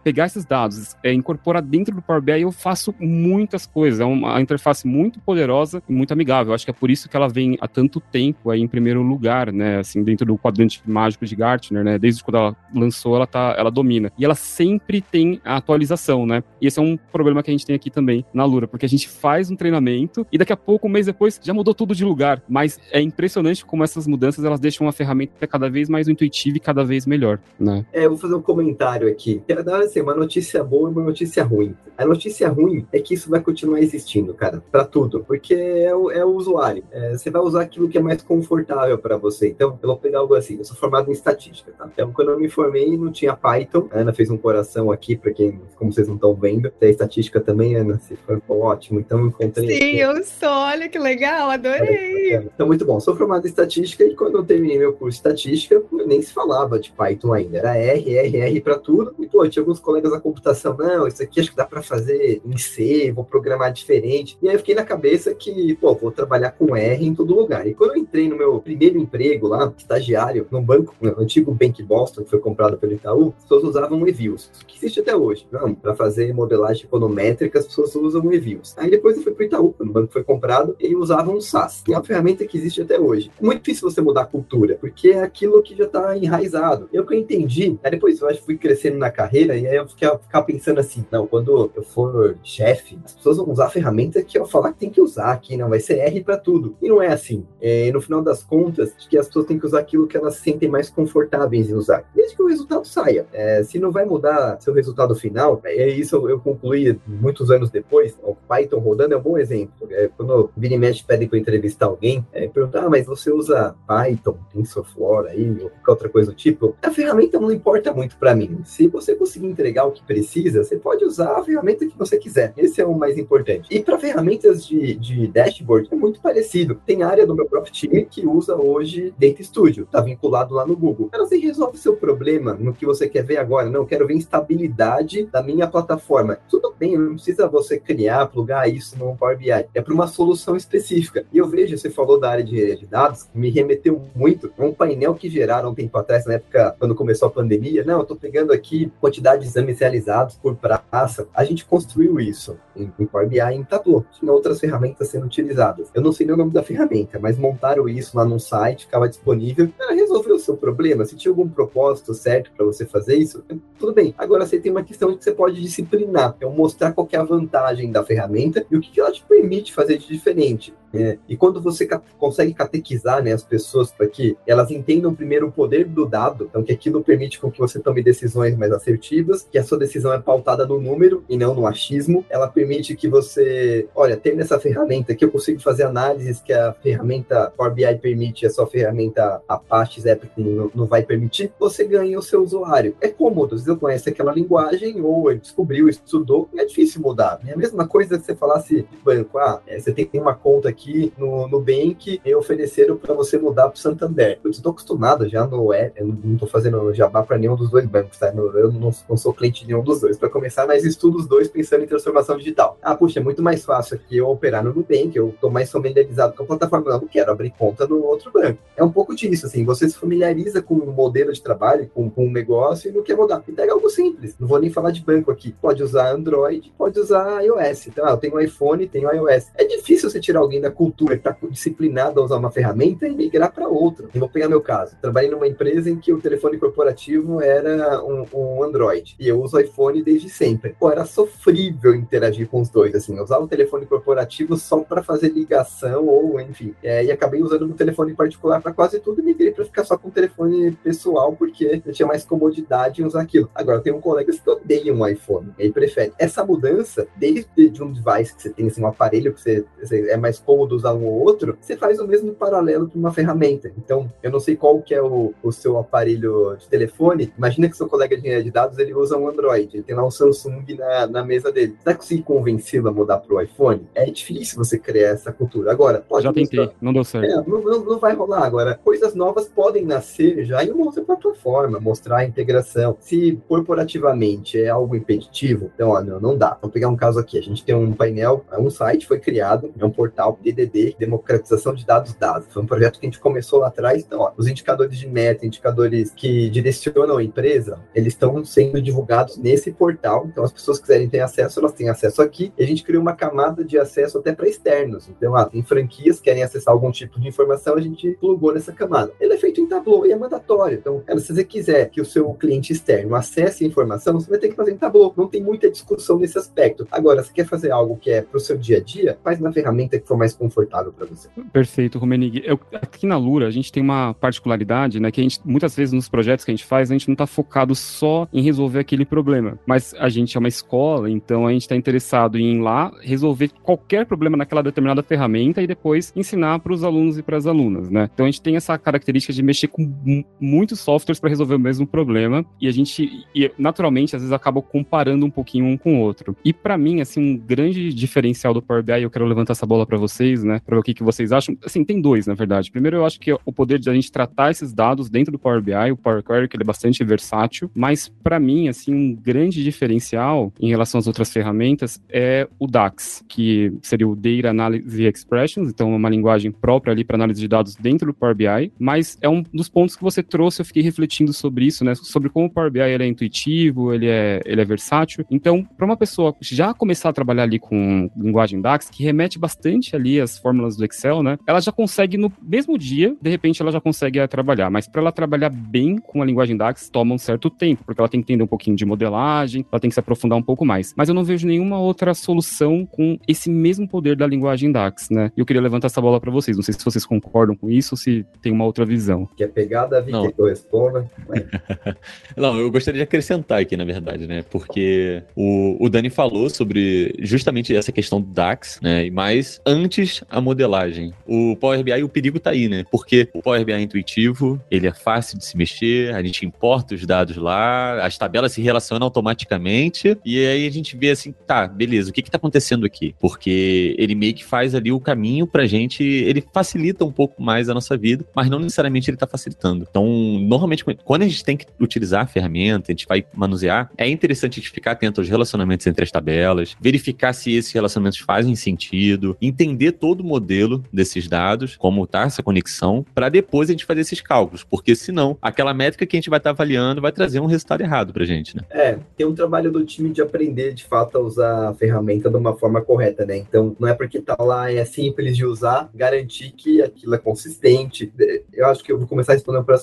pegar esses dados, é, incorporar dentro do Power BI, eu faço muitas coisas, é uma interface muito poderosa e muito amigável, acho que é por isso que ela vem há tanto tempo aí em primeiro lugar, né, assim, dentro do quadrante mágico de Gartner, né, desde quando ela lançou, ela tá, ela domina, e ela sempre tem a atualização, né, e esse é um problema que a gente tem aqui também na Lura, porque a gente faz um treinamento e daqui a pouco, um mês depois, já mudou tudo de lugar. Mas é impressionante como essas mudanças elas deixam uma ferramenta cada vez mais intuitiva e cada vez melhor, né? É, eu vou fazer um comentário aqui. Quero dar assim, uma notícia boa e uma notícia ruim. A notícia ruim é que isso vai continuar existindo, cara, para tudo, porque é o, é o usuário. É, você vai usar aquilo que é mais confortável para você. Então, eu vou pegar algo assim. Eu sou formado em estatística, tá? Então, quando eu me formei, não tinha Python. A Ana fez um coração aqui, para quem, como vocês não estão vendo, tem estatística também, Ana. Se for ótimo. Então, encontrei. Sim, eu sou. Olha que legal, adorei. Então, muito bom. Sou formado em estatística e quando eu terminei meu curso de estatística, nem se falava de Python ainda. Era R, R, R para tudo. E, pô, tinha alguns colegas da computação. Não, isso aqui acho que dá para fazer em C, vou programar diferente. E aí eu fiquei na cabeça que, pô, vou trabalhar com R em todo lugar. E quando eu entrei no meu primeiro emprego lá, estagiário, num banco, no antigo Bank Boston, que foi comprado pelo Itaú, as pessoas usavam Evils, que existe até hoje. Não, para fazer modelagem econométrica, as pessoas usam Evils. Aí depois eu fui pro Itaú, quando o banco foi comprado, e usavam o SAS. É uma ferramenta que existe até hoje. É muito difícil você mudar a cultura, porque é aquilo que já está enraizado. Eu que eu entendi, aí depois eu acho que fui crescendo na carreira, e aí eu fiquei, ficar pensando assim, não, quando eu for chefe, as pessoas vão usar a ferramenta que eu falar que tem que usar aqui, não vai ser R para tudo. E não é assim. É, no final das contas, que as pessoas têm que usar aquilo que elas se sentem mais confortáveis em usar, desde que o resultado saia. É, se não vai mudar seu resultado final, é isso eu, eu concluí muitos anos depois, o Python rodando é um bom exemplo. É, quando o e mexe pedem para entrevistar alguém, é, perguntar, ah, mas você usa Python, TensorFlow aí, ou qualquer outra coisa do tipo, a ferramenta não importa muito para mim. Se você conseguir entregar o que precisa, você pode usar a ferramenta que você quiser. Esse é o mais importante. E para ferramentas de, de dashboard, é muito parecido. Tem área do meu próprio time que usa hoje Data Studio, tá vinculado lá no Google. Ela você resolve seu problema no que você quer ver agora. Não, quero ver instabilidade da minha plataforma. Tudo bem, não precisa você criar, plugar isso no Power BI. É para uma solução específica. E eu vejo, você falou da área de, dados, me remeteu muito a um painel que geraram um tempo atrás, na época, quando começou a pandemia. Não, eu estou pegando aqui quantidade de exames realizados por praça. A gente construiu isso em, em Power Em Tableau. Tinha outras ferramentas sendo utilizadas. Eu não sei nem o nome da ferramenta, mas montaram isso lá no site, ficava disponível. Ela resolveu o seu problema. Se tinha algum propósito certo para você fazer isso, tudo bem. Agora você tem uma questão que você pode disciplinar, é mostrar qual é a vantagem da ferramenta e o que ela te permite fazer de diferente. É, e quando você consegue catequizar né, as pessoas para que elas entendam primeiro o poder do dado, então que aquilo permite com que você tome decisões mais assertivas, que a sua decisão é pautada no número e não no achismo, ela permite que você, olha, tendo essa ferramenta que eu consigo fazer análises que a ferramenta Power BI permite, a sua ferramenta Apache não, não vai permitir, você ganha o seu usuário. É cômodo, você conhece aquela linguagem ou ele descobriu, estudou, é difícil mudar. É a mesma coisa que você falasse de banco, ah, é, você tem uma conta aqui no, no Bank e ofereceram para você mudar para o Santander. Eu estou acostumado já no web, eu não estou fazendo jabá para nenhum dos dois bancos, tá? Eu não, não sou cliente de nenhum dos dois. Para começar, mas estudo os dois pensando em transformação digital. Ah, puxa, é muito mais fácil aqui eu operar no Nubank, eu estou mais familiarizado com a plataforma, eu não quero abrir conta no outro banco. É um pouco disso, assim, você se familiariza com o modelo de trabalho, com, com um negócio e não quer mudar. E pega algo simples, não vou nem falar de banco aqui. Pode usar Android, pode usar iOS. Então, ah, eu tenho um iPhone, tenho iOS. É difícil você tirar alguém da cultura que está disciplinado a usar uma ferramenta e migrar para outra. Eu vou pegar meu caso. Trabalhei numa empresa em que o telefone corporativo era um, um Android e eu uso iPhone desde sempre. Pô, era sofrível interagir com os dois, assim. Eu usava o telefone corporativo só para fazer ligação ou, enfim. É, e acabei usando o telefone particular para quase tudo e migrei para ficar só com o telefone pessoal porque eu tinha mais comodidade em usar aquilo. Agora, eu tenho colegas que odeiam um iPhone e prefere. Essa mudança, desde de um device que você tem, assim, um aparelho que você, você é mais usar um ou outro, você faz o mesmo paralelo para uma ferramenta. Então, eu não sei qual que é o, o seu aparelho de telefone. Imagina que seu colega de engenharia de dados ele usa um Android, ele tem lá um Samsung na, na mesa dele. Você vai conseguir convencê-lo a mudar para o iPhone? É difícil você criar essa cultura. Agora, pode Já tentei, não deu certo. É, não, não, não, vai rolar agora. Coisas novas podem nascer já em uma outra plataforma, mostrar a integração. Se corporativamente é algo impeditivo, então, não, não dá. Vamos pegar um caso aqui. A gente tem um painel, um site foi criado, é um portal DDD, Democratização de Dados DAS. Foi um projeto que a gente começou lá atrás. Então, ó, os indicadores de meta, indicadores que direcionam a empresa, eles estão sendo divulgados nesse portal. Então, as pessoas que quiserem ter acesso, elas têm acesso aqui. E a gente criou uma camada de acesso até para externos. Então, ah, tem franquias que querem acessar algum tipo de informação, a gente plugou nessa camada. Ele é feito em Tableau e é mandatório. Então, cara, se você quiser que o seu cliente externo acesse a informação, você vai ter que fazer em Tableau. Não tem muita discussão nesse aspecto. Agora, se quer fazer algo que é para o seu dia a dia, faz na ferramenta que for mais confortável para você. Perfeito, Rumenig. Eu, aqui na Lura, a gente tem uma particularidade, né, que a gente, muitas vezes nos projetos que a gente faz, a gente não está focado só em resolver aquele problema, mas a gente é uma escola, então a gente está interessado em ir lá, resolver qualquer problema naquela determinada ferramenta e depois ensinar para os alunos e para as alunas, né? Então a gente tem essa característica de mexer com muitos softwares para resolver o mesmo problema e a gente, e, naturalmente, às vezes acaba comparando um pouquinho um com o outro. E para mim, assim, um grande diferencial do Power BI, eu quero levantar essa bola para vocês, né? Para ver o que, que vocês acham. Assim, tem dois, na verdade. Primeiro, eu acho que o poder de a gente tratar esses dados dentro do Power BI, o Power Query, que ele é bastante versátil, mas para mim, assim, um grande diferencial em relação às outras ferramentas é o DAX, que seria o Data Analysis Expressions, então uma linguagem própria ali para análise de dados dentro do Power BI, mas é um dos pontos que você trouxe, eu fiquei refletindo sobre isso, né? Sobre como o Power BI ele é intuitivo, ele é, ele é versátil. Então, para uma pessoa já começar a trabalhar ali com linguagem DAX, que remete bastante ali às fórmulas do Excel, né? Ela já consegue no mesmo dia, de repente ela já consegue trabalhar, mas para ela trabalhar bem com a linguagem DAX toma um certo tempo, porque ela tem que entender um pouquinho de modelagem, ela tem que se aprofundar um pouco mais. Mas eu não vejo nenhuma outra solução com esse mesmo poder da linguagem DAX, né? E eu queria levantar essa bola para vocês. Não sei se vocês concordam com isso ou se tem uma outra visão. Quer pegar, Davi, não. que corresponda? não, eu gostaria de acrescentar aqui, na verdade, né? Porque o, o Dani falou sobre justamente essa questão do DAX, né? Mas antes a modelagem. O Power BI, o perigo tá aí, né? Porque o Power BI é intuitivo, ele é fácil de se mexer, a gente importa os dados lá, as tabelas se relacionam automaticamente, e aí a gente vê assim, tá, beleza, o que que tá acontecendo aqui? Porque ele meio que faz ali o caminho pra gente, ele facilita um pouco mais a nossa vida, mas não necessariamente ele tá facilitando. Então, normalmente, quando a gente tem que utilizar a ferramenta, a gente vai manusear, é interessante a gente ficar atento aos relacionamentos entre as tabelas, verificar se esses relacionamentos fazem sentido, entender todo o modelo desses dados, como tá essa conexão, para depois a gente fazer esses cálculos, porque senão aquela métrica que a gente vai estar tá avaliando vai trazer um resultado errado pra gente, né? É, tem um trabalho do time de aprender de fato a usar a ferramenta de uma forma correta, né? Então, não é porque tá lá é simples de usar, garantir que aquilo é consistente. Eu acho que eu vou começar respondendo para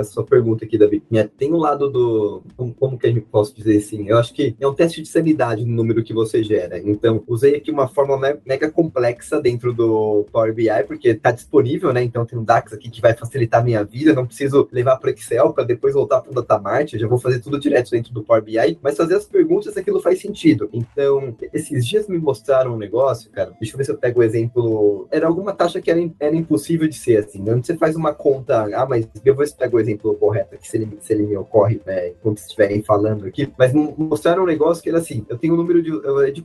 a sua pergunta aqui, Davi. Tem um lado do. Como, como que a gente posso dizer assim? Eu acho que é um teste de sanidade no número que você gera. Então, usei aqui uma forma mega complexa dentro do Power BI, porque está disponível, né? Então, tem um DAX aqui que vai facilitar a minha vida. Não preciso levar para Excel para depois voltar para o Datamart. Eu já vou fazer tudo direto dentro do Power BI, mas fazer as perguntas aquilo faz sentido. Então, esses dias me mostraram um negócio, cara. Deixa eu ver se eu pego o exemplo. Era alguma taxa que era, era impossível de ser assim. Onde você faz uma conta. Ah, mas eu vou pego o exemplo correto aqui, se ele, se ele me ocorre né, quando estiverem falando aqui. Mas mostraram um negócio que era assim: eu tenho um número de.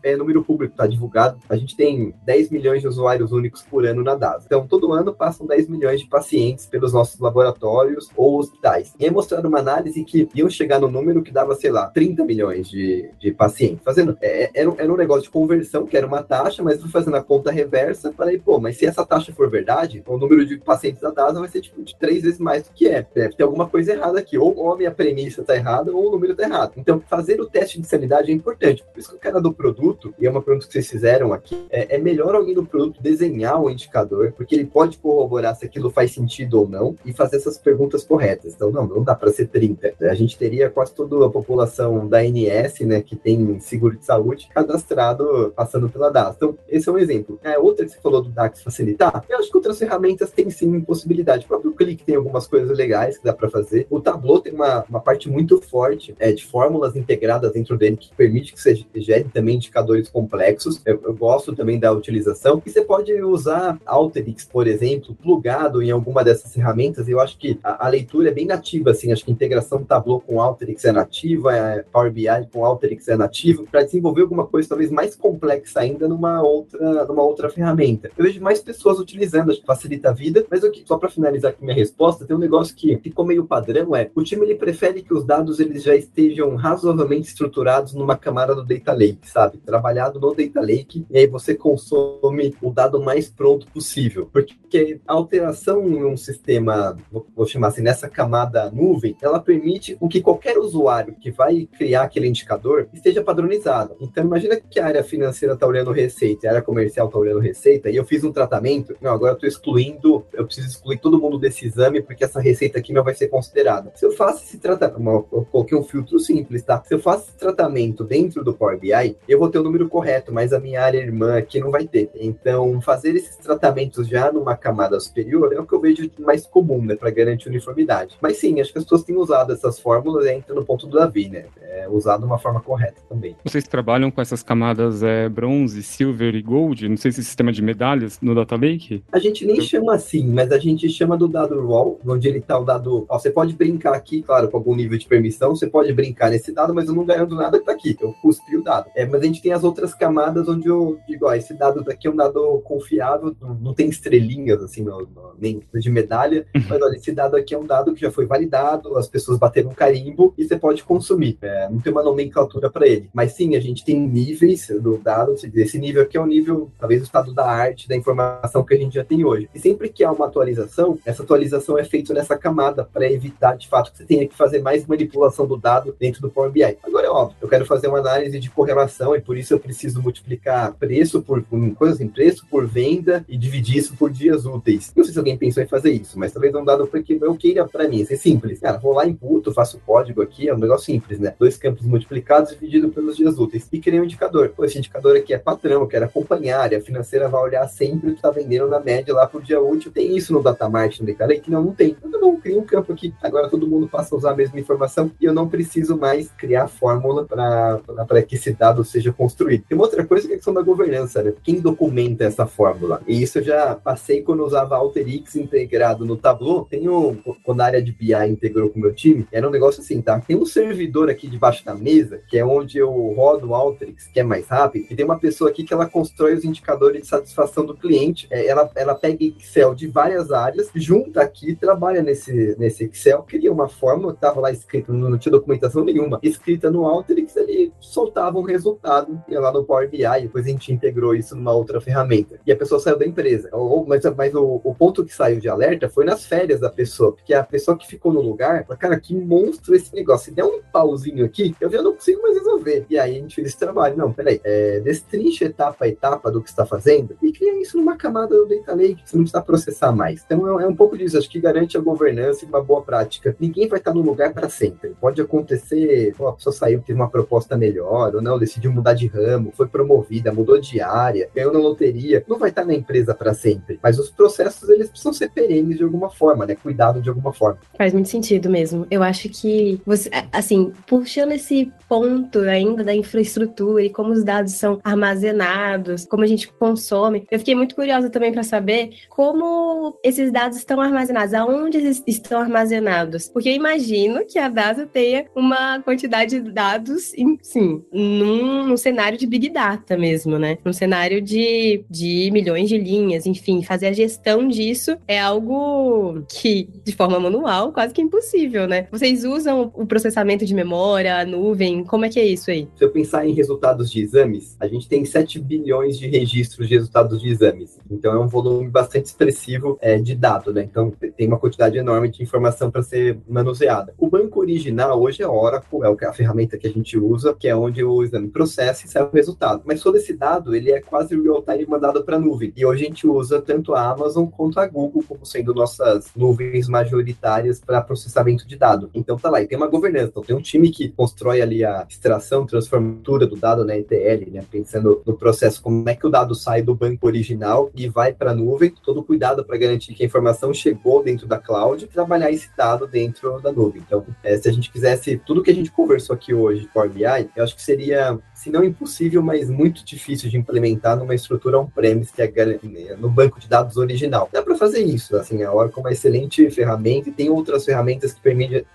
É, é número público, tá divulgado. A gente tem 10 milhões de usuários únicos por ano na DAS. Então, todo ano passam 10 milhões de pacientes pelos nossos laboratórios ou hospitais. E aí mostraram uma análise que iam chegar no número que dava, sei lá, 30 milhões de, de pacientes. Fazendo. É, era, era um negócio de conversão, que era uma taxa, mas fui fazendo a conta reversa. Falei, pô, mas se essa taxa for verdade, o número de pacientes da DAS vai ser tipo de três vezes mais do que é. Deve ter alguma coisa errada aqui. Ou a minha premissa está errada, ou o número está errado. Então, fazer o teste de sanidade é importante. Por isso que o cara do produto, e é uma pergunta que vocês fizeram aqui, é, é melhor alguém do produto desenhar o indicador, porque ele pode corroborar se aquilo faz sentido ou não e fazer essas perguntas corretas. Então, não, não dá para ser 30. A gente teria quase toda a população da ANS, né, que tem seguro de saúde, cadastrado passando pela DAS. Então, esse é um exemplo. É, outra que você falou do DAX facilitar, eu acho que outras ferramentas têm sim possibilidade. O próprio Click tem algumas coisas legais que dá para fazer. O Tableau tem uma, uma parte muito forte é, de fórmulas integradas dentro dele que permite que você gere também indicadores complexos. Eu, eu gosto também da utilização. E você pode usar Alteryx, por exemplo, plugado em alguma dessas ferramentas. Eu acho que a, a leitura é bem nativa, assim. Acho que a integração Tableau com Alteryx é nativa, a Power BI com Alteryx é nativo, para desenvolver alguma coisa talvez mais complexa ainda numa outra, numa outra ferramenta. Eu vejo mais pessoas utilizando, acho que facilita a vida. Mas que, só para finalizar aqui minha resposta, tem um negócio que ficou meio padrão, é o time ele prefere que os dados eles já estejam razoavelmente estruturados numa camada do Data Lake, sabe? Trabalhado no Data Lake, e aí você consome o dado mais pronto possível. Porque a alteração em um sistema, vou chamar assim, nessa camada nuvem, ela permite que qualquer usuário que vai criar aquele indicador esteja padronizado. Então, imagina que a área financeira está olhando receita, a área comercial está olhando receita, e eu fiz um tratamento, não, agora eu estou excluindo, eu preciso excluir todo mundo desse exame, porque essa receita aqui não vai ser considerada. Se eu faço esse tratamento, eu coloquei um filtro simples, tá? Se eu faço esse tratamento dentro do Power BI, eu vou ter o número correto, mas a minha área irmã aqui não vai ter. Então, fazer esses tratamentos já numa camada superior é o que eu vejo mais comum, né, para garantir uniformidade. Mas sim, acho que as pessoas têm usado essas fórmulas e entra no ponto do Davi, né? É usado de uma forma correta também. Vocês trabalham com essas camadas é, bronze, silver e gold? Não sei se é sistema de medalhas no Data Lake? A gente nem chama assim, mas a gente chama do dado raw, onde ele tá o dado. Ó, você pode brincar aqui, claro, com algum nível de permissão, você pode brincar nesse dado, mas eu não ganho do nada que tá aqui. Eu cuspi o dado. É, mas a gente tem as outras camadas onde eu digo, ó, esse dado daqui é um dado confiável, não, tem estrelinhas assim, no, no, nem de medalha, uhum. mas olha, esse dado aqui é um dado que já foi validado, as pessoas bateram carimbo e você pode consumir. É, não tem uma nomenclatura para ele. Mas sim, a gente tem níveis do dado, esse nível aqui é o nível, talvez, o estado da arte, da informação que a gente já tem hoje. E sempre que há uma atualização, essa atualização é feita nessa camada para evitar, de fato, que você tenha que fazer mais manipulação do dado dentro do Power BI. Agora é óbvio, eu quero fazer uma análise de correlação e por isso eu preciso multiplicar preço por, por coisa assim, preço por venda e dividir isso por dias úteis. Não sei se alguém pensou em fazer isso, mas talvez um dado porque eu queira para mim ser simples. Cara, vou lá, imputo, faço código aqui, é um negócio simples, né? Dois campos multiplicados dividido pelos dias úteis. E criei um indicador. Pô, esse indicador aqui é patrão, eu quero acompanhar, a área financeira vai olhar sempre o que está vendendo na média lá por dia útil. Tem isso no Datamart, no Data Lake? Não, não tem. Então, eu crio um campo aqui. Agora todo mundo passa a usar a mesma informação e eu não preciso mais criar fórmula para que esse dado seja construído. Tem uma outra coisa que é a questão da governança, né? Quem documenta essa fórmula? E isso eu já passei quando eu usava Alteryx integrado no Tableau. Um, quando a área de BI integrou com o meu time, era um negócio assim, tá? Tem um servidor aqui debaixo da mesa, que é onde eu rodo o Alteryx, que é mais rápido, e tem uma pessoa aqui que ela constrói os indicadores de satisfação do cliente. É, ela, ela pega Excel de várias áreas, junta aqui, trabalha nesse, nesse Excel, cria uma fórmula, estava lá escrito, não tinha documentação nenhuma, escrita no Alteryx, ele soltava um resultado, ia lá no Power BI, depois a gente integrou isso numa outra ferramenta. E a pessoa saiu da empresa. Ou, mas mas o, o ponto que saiu de alerta foi nas férias da pessoa, porque a pessoa que ficou no lugar, falou, cara, que monstro esse negócio. Se der um pauzinho aqui, eu já não consigo mais resolver. E aí a gente fez esse trabalho. Não, peraí, é, destrincha etapa a etapa do que está fazendo e cria isso numa camada do Data Lake, você não precisa processar mais. Então é, é um pouco disso, acho que garante a governança e uma boa prática. Ninguém vai estar no lugar para sempre. Pode acontecer, a pessoa saiu, teve uma proposta melhor, ou não, decidiu mudar de ramo, foi promovida, mudou de área, ganhou na loteria. Não vai estar na empresa para sempre. Mas os processos, eles precisam ser perenes de alguma forma, né? Cuidado de alguma forma. Faz muito sentido mesmo. Eu acho que você, assim, puxando esse ponto ainda da infraestrutura e como os dados são armazenados, como a gente consome, eu fiquei muito curiosa também para saber como esses dados estão armazenados, aonde eles estão armazenados. Porque eu imagino que a data tenha uma quantidade de dados, sim, num, num cenário de Big Data mesmo, né? Num cenário de, de milhões de linhas, enfim, fazer a gestão disso é algo que, de forma manual, quase que impossível, né? Vocês usam o processamento de memória, a nuvem, como é que é isso aí? Se eu pensar em resultados de exames, a gente tem 7 bilhões de registros de resultados de exames. Então é um volume bastante expressivo é, de dados, né? Então tem uma quantidade enorme de informação para ser manuseada. O banco original hoje é Oracle, é a ferramenta que a gente usa, que é onde o exame processa e sai o resultado. Mas todo esse dado, ele é quase real-time mandado para a nuvem. E hoje a gente usa tanto a Amazon quanto a Google como sendo nossas nuvens majoritárias para processamento de dado. Então tá lá, e tem uma governança. Então tem um time que constrói ali a extração, transformatura do dado na ETL, né? Pensando no processo, como é que o dado sai do banco original e vai para a nuvem, todo cuidado para garantir que a informação chegou dentro da cloud e trabalhar esse dado dentro da nuvem. Então, é, se a gente quisesse tudo que a gente conversou aqui hoje, Power BI, eu acho que seria se não impossível, mas muito difícil de implementar numa estrutura on-premise, que é no banco de dados original. Dá para fazer isso, assim, a Oracle é uma excelente ferramenta e tem outras ferramentas que permitem,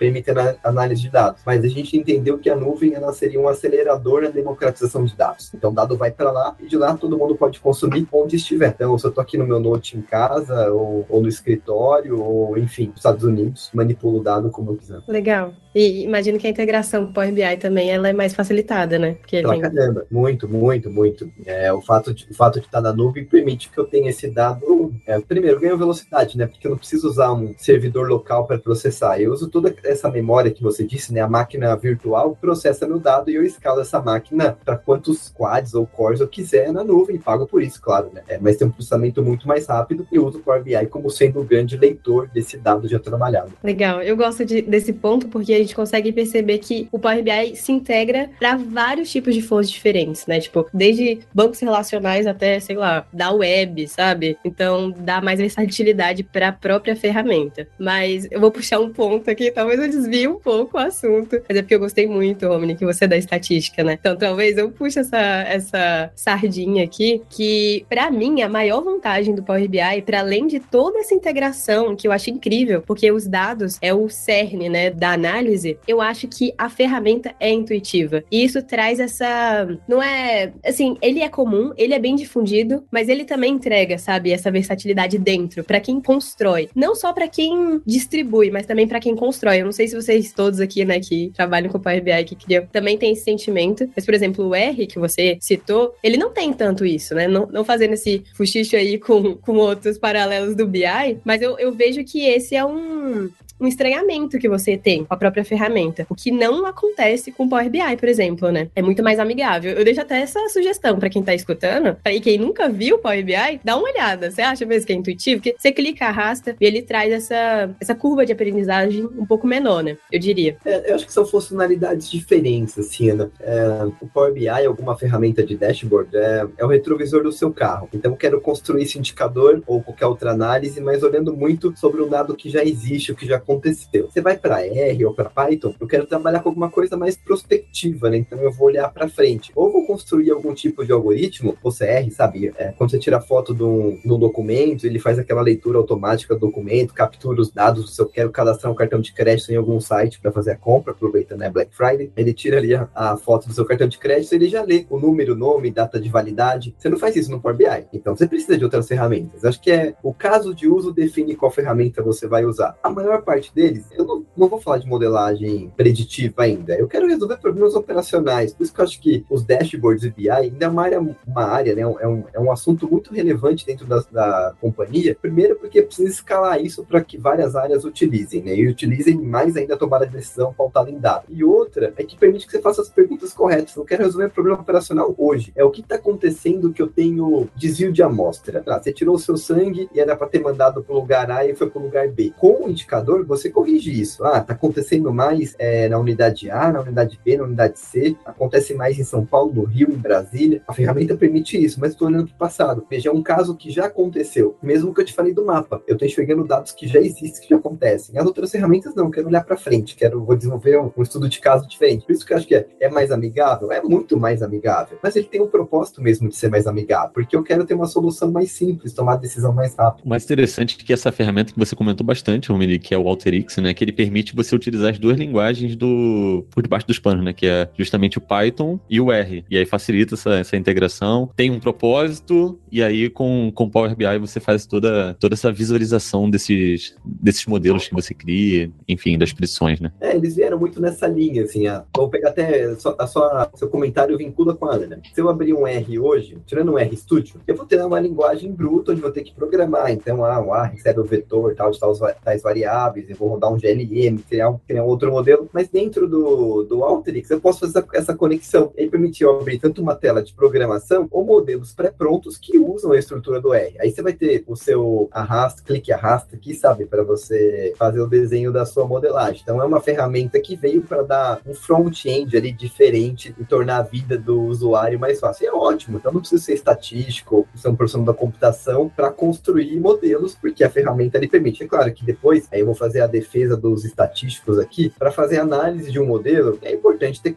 análise de dados, mas a gente entendeu que a nuvem ela seria um acelerador na democratização de dados. Então, o dado vai para lá e de lá todo mundo pode consumir onde estiver. Então, se eu estou aqui no meu note em casa, ou, ou no escritório, ou enfim, nos Estados Unidos, manipulo o dado como eu quiser. Legal. E imagino que a integração com o Power BI também ela é mais facilitada, né? Porque Pela tem... caramba, muito, muito, muito. É, o, fato de, o fato de estar na nuvem permite que eu tenha esse dado. É, primeiro, ganho velocidade, né? Porque eu não preciso usar um servidor local para processar. Eu uso toda essa memória que você disse, né? A máquina virtual processa meu dado e eu escalo essa máquina para quantos quads ou cores eu quiser na nuvem pago por isso, claro, né? É, mas tem um processamento muito mais rápido e uso o Power BI como sendo o grande leitor desse dado já trabalhado. Legal, eu gosto de, desse ponto porque gente consegue perceber que o Power BI se integra para vários tipos de fontes diferentes, né? Tipo, desde bancos relacionais até, sei lá, da web, sabe? Então, dá mais versatilidade para a própria ferramenta. Mas eu vou puxar um ponto aqui, talvez eu desvie um pouco o assunto, mas é porque eu gostei muito, Romney, que você é da estatística, né? Então, talvez eu puxe essa, essa sardinha aqui, que para mim a maior vantagem do Power BI, para além de toda essa integração que eu acho incrível, porque os dados é o cerne, né, da análise análise, eu acho que a ferramenta é intuitiva. E isso traz essa. Não é. Assim, ele é comum, ele é bem difundido, mas ele também entrega, sabe, essa versatilidade dentro, para quem constrói. Não só para quem distribui, mas também para quem constrói. Eu não sei se vocês todos aqui, né, que trabalham com o Power BI, que criam, também tem esse sentimento. Mas, por exemplo, o R, que você citou, ele não tem tanto isso, né? Não, não fazendo esse fuxicho aí com, com outros paralelos do BI, mas eu, eu vejo que esse é um, um estranhamento que você tem com a própria ferramenta. O que não acontece com o Power BI, por exemplo, né? É muito mais amigável. Eu deixo até essa sugestão para quem tá escutando, e quem nunca viu o Power BI, dá uma olhada. Você acha mesmo que é intuitivo? Porque você clica, arrasta e ele traz essa, essa curva de aprendizagem um pouco menor, né? Eu diria. É, eu acho que são funcionalidades diferentes, assim, Ana. É, o Power BI, alguma ferramenta de dashboard, é, é o retrovisor do seu carro. Então, eu quero construir esse indicador ou qualquer outra análise, mas olhando muito sobre um dado que já existe, o que já aconteceu. Você vai para R ou para Python, eu quero trabalhar com alguma coisa mais prospectiva, né? Então eu vou olhar para frente. Ou vou construir algum tipo de algoritmo, ou CR, sabe? É, quando você tira foto de um, de um, documento, ele faz aquela leitura automática do documento, captura os dados. Se eu quero cadastrar um cartão de crédito em algum site para fazer a compra, aproveitando né, Black Friday, ele tira ali a, a, foto do seu cartão de crédito, ele já lê o número, nome, data de validade. Você não faz isso no Power BI. Então você precisa de outras ferramentas. Acho que é o caso de uso define qual ferramenta você vai usar. A maior parte parte deles, eu não, não vou falar de modelagem preditiva ainda. Eu quero resolver problemas operacionais. Por isso que eu acho que os dashboards e BI ainda é uma área, uma área né? É um, é um assunto muito relevante dentro da, da companhia. Primeiro, porque precisa escalar isso para que várias áreas utilizem, né? E utilizem mais ainda a tomada de decisão pautada em dados. E outra é que permite que você faça as perguntas corretas. Não quero resolver problema operacional hoje. É o que está acontecendo que eu tenho desvio de amostra. Ah, você tirou o seu sangue e era para ter mandado para o lugar A e foi para o lugar B. Com o indicador, você corrige isso. Ah, tá acontecendo mais é, na unidade A, na unidade B, na unidade C, acontece mais em São Paulo, no Rio, em Brasília. A ferramenta permite isso, mas estou olhando para o passado. Veja, é um caso que já aconteceu, mesmo que eu te falei do mapa. Eu estou enxergando dados que já existem, que já acontecem. As outras ferramentas não, quero olhar para frente, quero vou desenvolver um, um, estudo de caso diferente. Por isso que eu acho que é, é mais amigável, é muito mais amigável. Mas ele tem um propósito mesmo de ser mais amigável, porque eu quero ter uma solução mais simples, tomar decisão mais rápido. O mais interessante é que essa ferramenta que você comentou bastante, Romini, que é o Alterix, né, que ele permite você utilizar as duas linguagens do por debaixo dos panos, né, que é justamente o Python e o R. E aí facilita essa, essa integração. Tem um propósito e aí com com Power BI você faz toda toda essa visualização desses desses modelos que você cria, enfim, das predições, né? É, eles vieram muito nessa linha, assim. A, vou pegar até a sua, a sua seu comentário vincula com a Ana. Se eu abrir um R hoje, tirando um R Studio, eu vou ter uma linguagem bruta onde vou ter que programar. Então, ah, o A recebe o vetor tal de tais variáveis, vou rodar um GLM, criar, criar um outro modelo, mas dentro do, do Alteryx eu posso fazer essa, essa conexão. Ele permitiu abrir tanto uma tela de programação ou modelos pré-prontos que usam a estrutura do R. Aí você vai ter o seu arrasta, clique arrasta aqui, sabe, para você fazer o desenho da sua modelagem. Então é uma ferramenta que veio para dar um front-end ali diferente e tornar a vida do usuário mais fácil. E é ótimo. Então não precisa ser estatístico, ser um profissional da computação para construir modelos, porque a ferramenta lhe permite. É claro que depois aí eu vou fazer fazer a defesa dos estatísticos aqui, para fazer análise de um modelo, é importante ter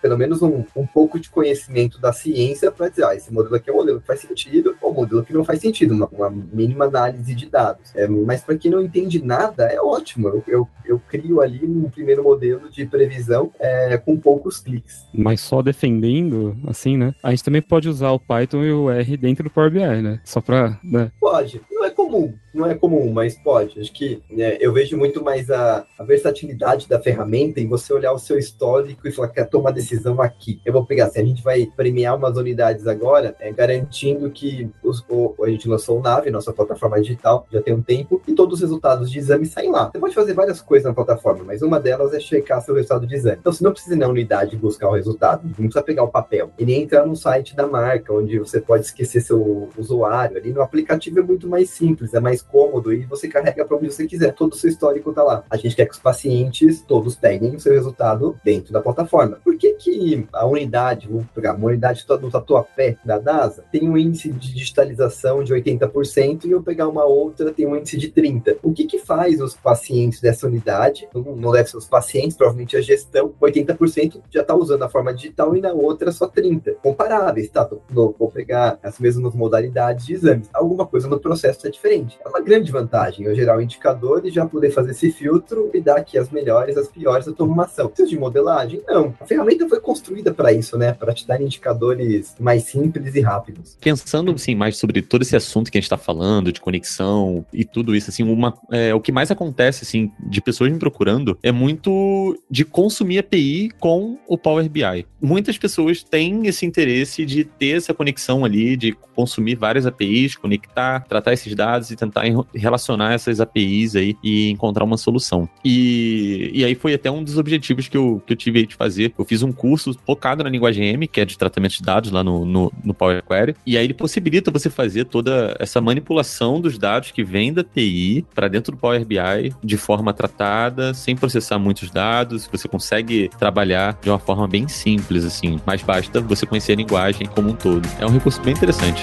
pelo menos um, um pouco de conhecimento da ciência para dizer, ah, esse modelo aqui é um modelo que faz sentido, ou um modelo que não faz sentido, uma, uma mínima análise de dados. É, mas para quem não entende nada, é ótimo. Eu, eu, eu, crio ali um primeiro modelo de previsão é, com poucos cliques. Mas só defendendo, assim, né? A gente também pode usar o Python e o R dentro do Power BI, né? Só para. Né? Pode. Não é comum não é comum, mas pode. Acho que né, eu vejo muito mais a, a, versatilidade da ferramenta e você olhar o seu histórico e falar, quer tomar decisão aqui. Eu vou pegar, assim, a gente vai premiar umas unidades agora, é, garantindo que os, o, a gente lançou o Nave, nossa plataforma digital, já tem um tempo, e todos os resultados de exame saem lá. Você pode fazer várias coisas na plataforma, mas uma delas é checar seu resultado de exame. Então, você não precisa ir na unidade buscar o resultado, não precisa pegar o papel. E nem entrar no site da marca, onde você pode esquecer seu usuário. Ali no aplicativo é muito mais simples, é mais cômodo e você carrega para onde você quiser. Todo o seu histórico está lá. A gente quer que os pacientes todos peguem o seu resultado dentro da plataforma. Por que, que a unidade, vou pegar uma unidade do Tatuapé da DASA, tem um índice de digitalização de 80% e eu pegar uma outra tem um índice de 30%? O que, que faz os pacientes dessa unidade, não deve ser os pacientes, provavelmente a gestão, 80% já está usando a forma digital e na outra só 30%. Comparáveis, tá? Vou pegar as mesmas modalidades de exames. Alguma coisa no processo é diferente. Uma grande vantagem eu gerar o um indicador e já poder fazer esse filtro e dar aqui as melhores, as piores, eu tomo uma ação. Precisa de modelagem? Não. A ferramenta foi construída para isso, né? Para te dar indicadores mais simples e rápidos. Pensando, assim, mais sobre todo esse assunto que a gente está falando, de conexão e tudo isso, assim, uma, é, o que mais acontece, assim, de pessoas me procurando é muito de consumir API com o Power BI. Muitas pessoas têm esse interesse de ter essa conexão ali, de consumir várias APIs, conectar, tratar esses dados e tentar relacionar essas APIs aí e encontrar uma solução. E, e aí foi até um dos objetivos que eu, que eu tive aí de fazer. Eu fiz um curso focado na linguagem M, que é de tratamento de dados lá no, no, no Power Query, e aí ele possibilita você fazer toda essa manipulação dos dados que vem da TI para dentro do Power BI de forma tratada, sem processar muitos dados, você consegue trabalhar de uma forma bem simples, assim, mas basta você conhecer a linguagem como um todo. É um recurso bem interessante.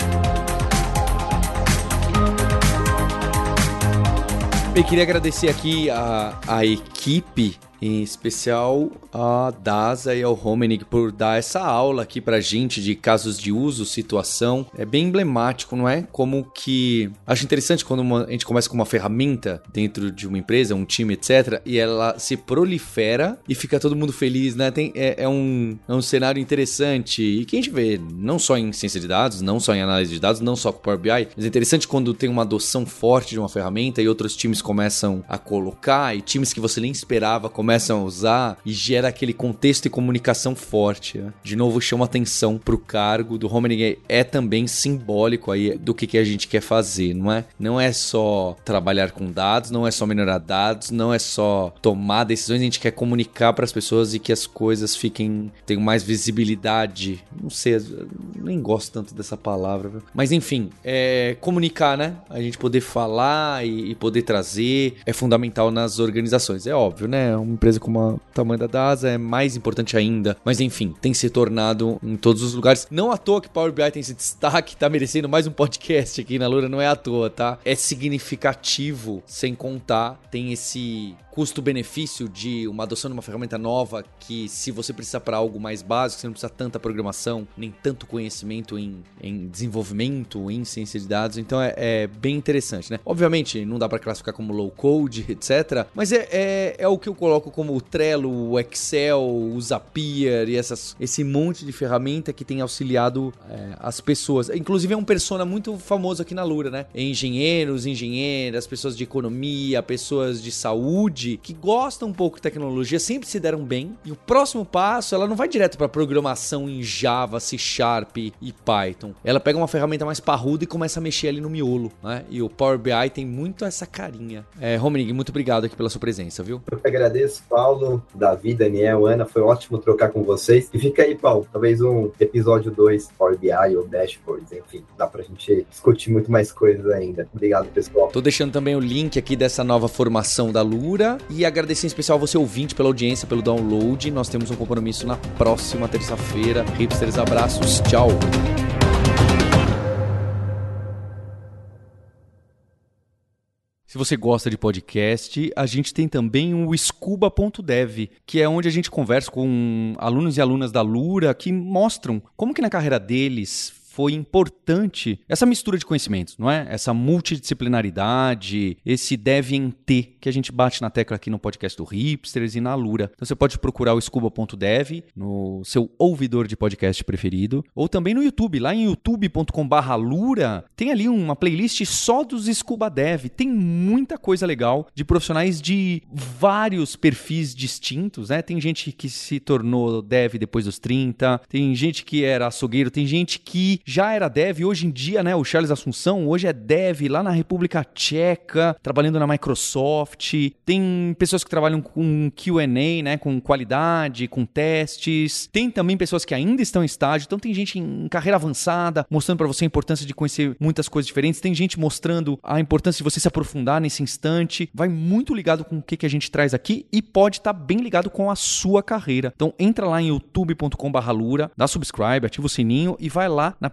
Eu queria agradecer aqui a, a equipe em especial a DASA e ao Homenig por dar essa aula aqui pra gente de casos de uso, situação. É bem emblemático, não é? Como que. Acho interessante quando uma, a gente começa com uma ferramenta dentro de uma empresa, um time, etc., e ela se prolifera e fica todo mundo feliz, né? Tem, é, é, um, é um cenário interessante e que a gente vê não só em ciência de dados, não só em análise de dados, não só com Power BI, mas é interessante quando tem uma adoção forte de uma ferramenta e outros times começam a colocar e times que você nem esperava começam começam a usar e gera aquele contexto e comunicação forte. Né? De novo, chama atenção pro cargo do Homenig é também simbólico aí do que, que a gente quer fazer, não é? Não é só trabalhar com dados, não é só melhorar dados, não é só tomar decisões, a gente quer comunicar para as pessoas e que as coisas fiquem tenham mais visibilidade. Não sei, nem gosto tanto dessa palavra, mas enfim, é comunicar, né? A gente poder falar e, e poder trazer é fundamental nas organizações. É óbvio, né? Um empresa como o tamanho da DASA é mais importante ainda. Mas enfim, tem se tornado em todos os lugares. Não à toa que Power BI tem esse destaque, tá merecendo mais um podcast aqui na Lura, não é à toa, tá? É significativo, sem contar, tem esse custo-benefício de uma adoção de uma ferramenta nova que, se você precisa para algo mais básico, você não precisa tanta programação, nem tanto conhecimento em, em desenvolvimento, em ciência de dados. Então é, é bem interessante, né? Obviamente, não dá para classificar como low code, etc. Mas é, é, é, o que eu coloco como o Trello, o Excel, o Zapier e essas, esse monte de ferramenta que tem auxiliado é, as pessoas. Inclusive, é um persona muito famoso aqui na Lura, né? Engenheiros, engenheiras, pessoas de economia, pessoas de saúde que gosta um pouco de tecnologia sempre se deram bem. E o próximo passo, ela não vai direto para programação em Java, C Sharp e Python. Ela pega uma ferramenta mais parruda e começa a mexer ali no miolo, né? E o Power BI tem muito essa carinha. É, muito obrigado aqui pela sua presença, viu? Eu que agradeço, Paulo, Davi, Daniel, Ana, foi ótimo trocar com vocês. E fica aí, Paulo, talvez um episódio 2 Power BI ou Dashboards, enfim, dá pra gente discutir muito mais coisas ainda. Obrigado, pessoal. Tô deixando também o link aqui dessa nova formação da Lura e agradecer em especial você ouvinte pela audiência, pelo download. Nós temos um compromisso na próxima terça-feira. Hipsters, abraços, tchau. Se você gosta de podcast, a gente tem também o scuba.dev, que é onde a gente conversa com alunos e alunas da Lura que mostram como que na carreira deles foi importante essa mistura de conhecimentos, não é? Essa multidisciplinaridade, esse deve em T que a gente bate na tecla aqui no podcast do Hipsters e na Lura. Então você pode procurar o scuba.dev no seu ouvidor de podcast preferido, ou também no YouTube, lá em youtube.com/lura, tem ali uma playlist só dos Scuba Dev. Tem muita coisa legal de profissionais de vários perfis distintos, né? Tem gente que se tornou dev depois dos 30, tem gente que era açougueiro, tem gente que já era dev, hoje em dia, né, o Charles Assunção, hoje é dev lá na República Tcheca, trabalhando na Microsoft. Tem pessoas que trabalham com Q&A, né, com qualidade, com testes. Tem também pessoas que ainda estão em estágio, então tem gente em carreira avançada, mostrando para você a importância de conhecer muitas coisas diferentes. Tem gente mostrando a importância de você se aprofundar nesse instante. Vai muito ligado com o que, que a gente traz aqui e pode estar tá bem ligado com a sua carreira. Então entra lá em youtube.com/lura, dá subscribe, ativa o sininho e vai lá na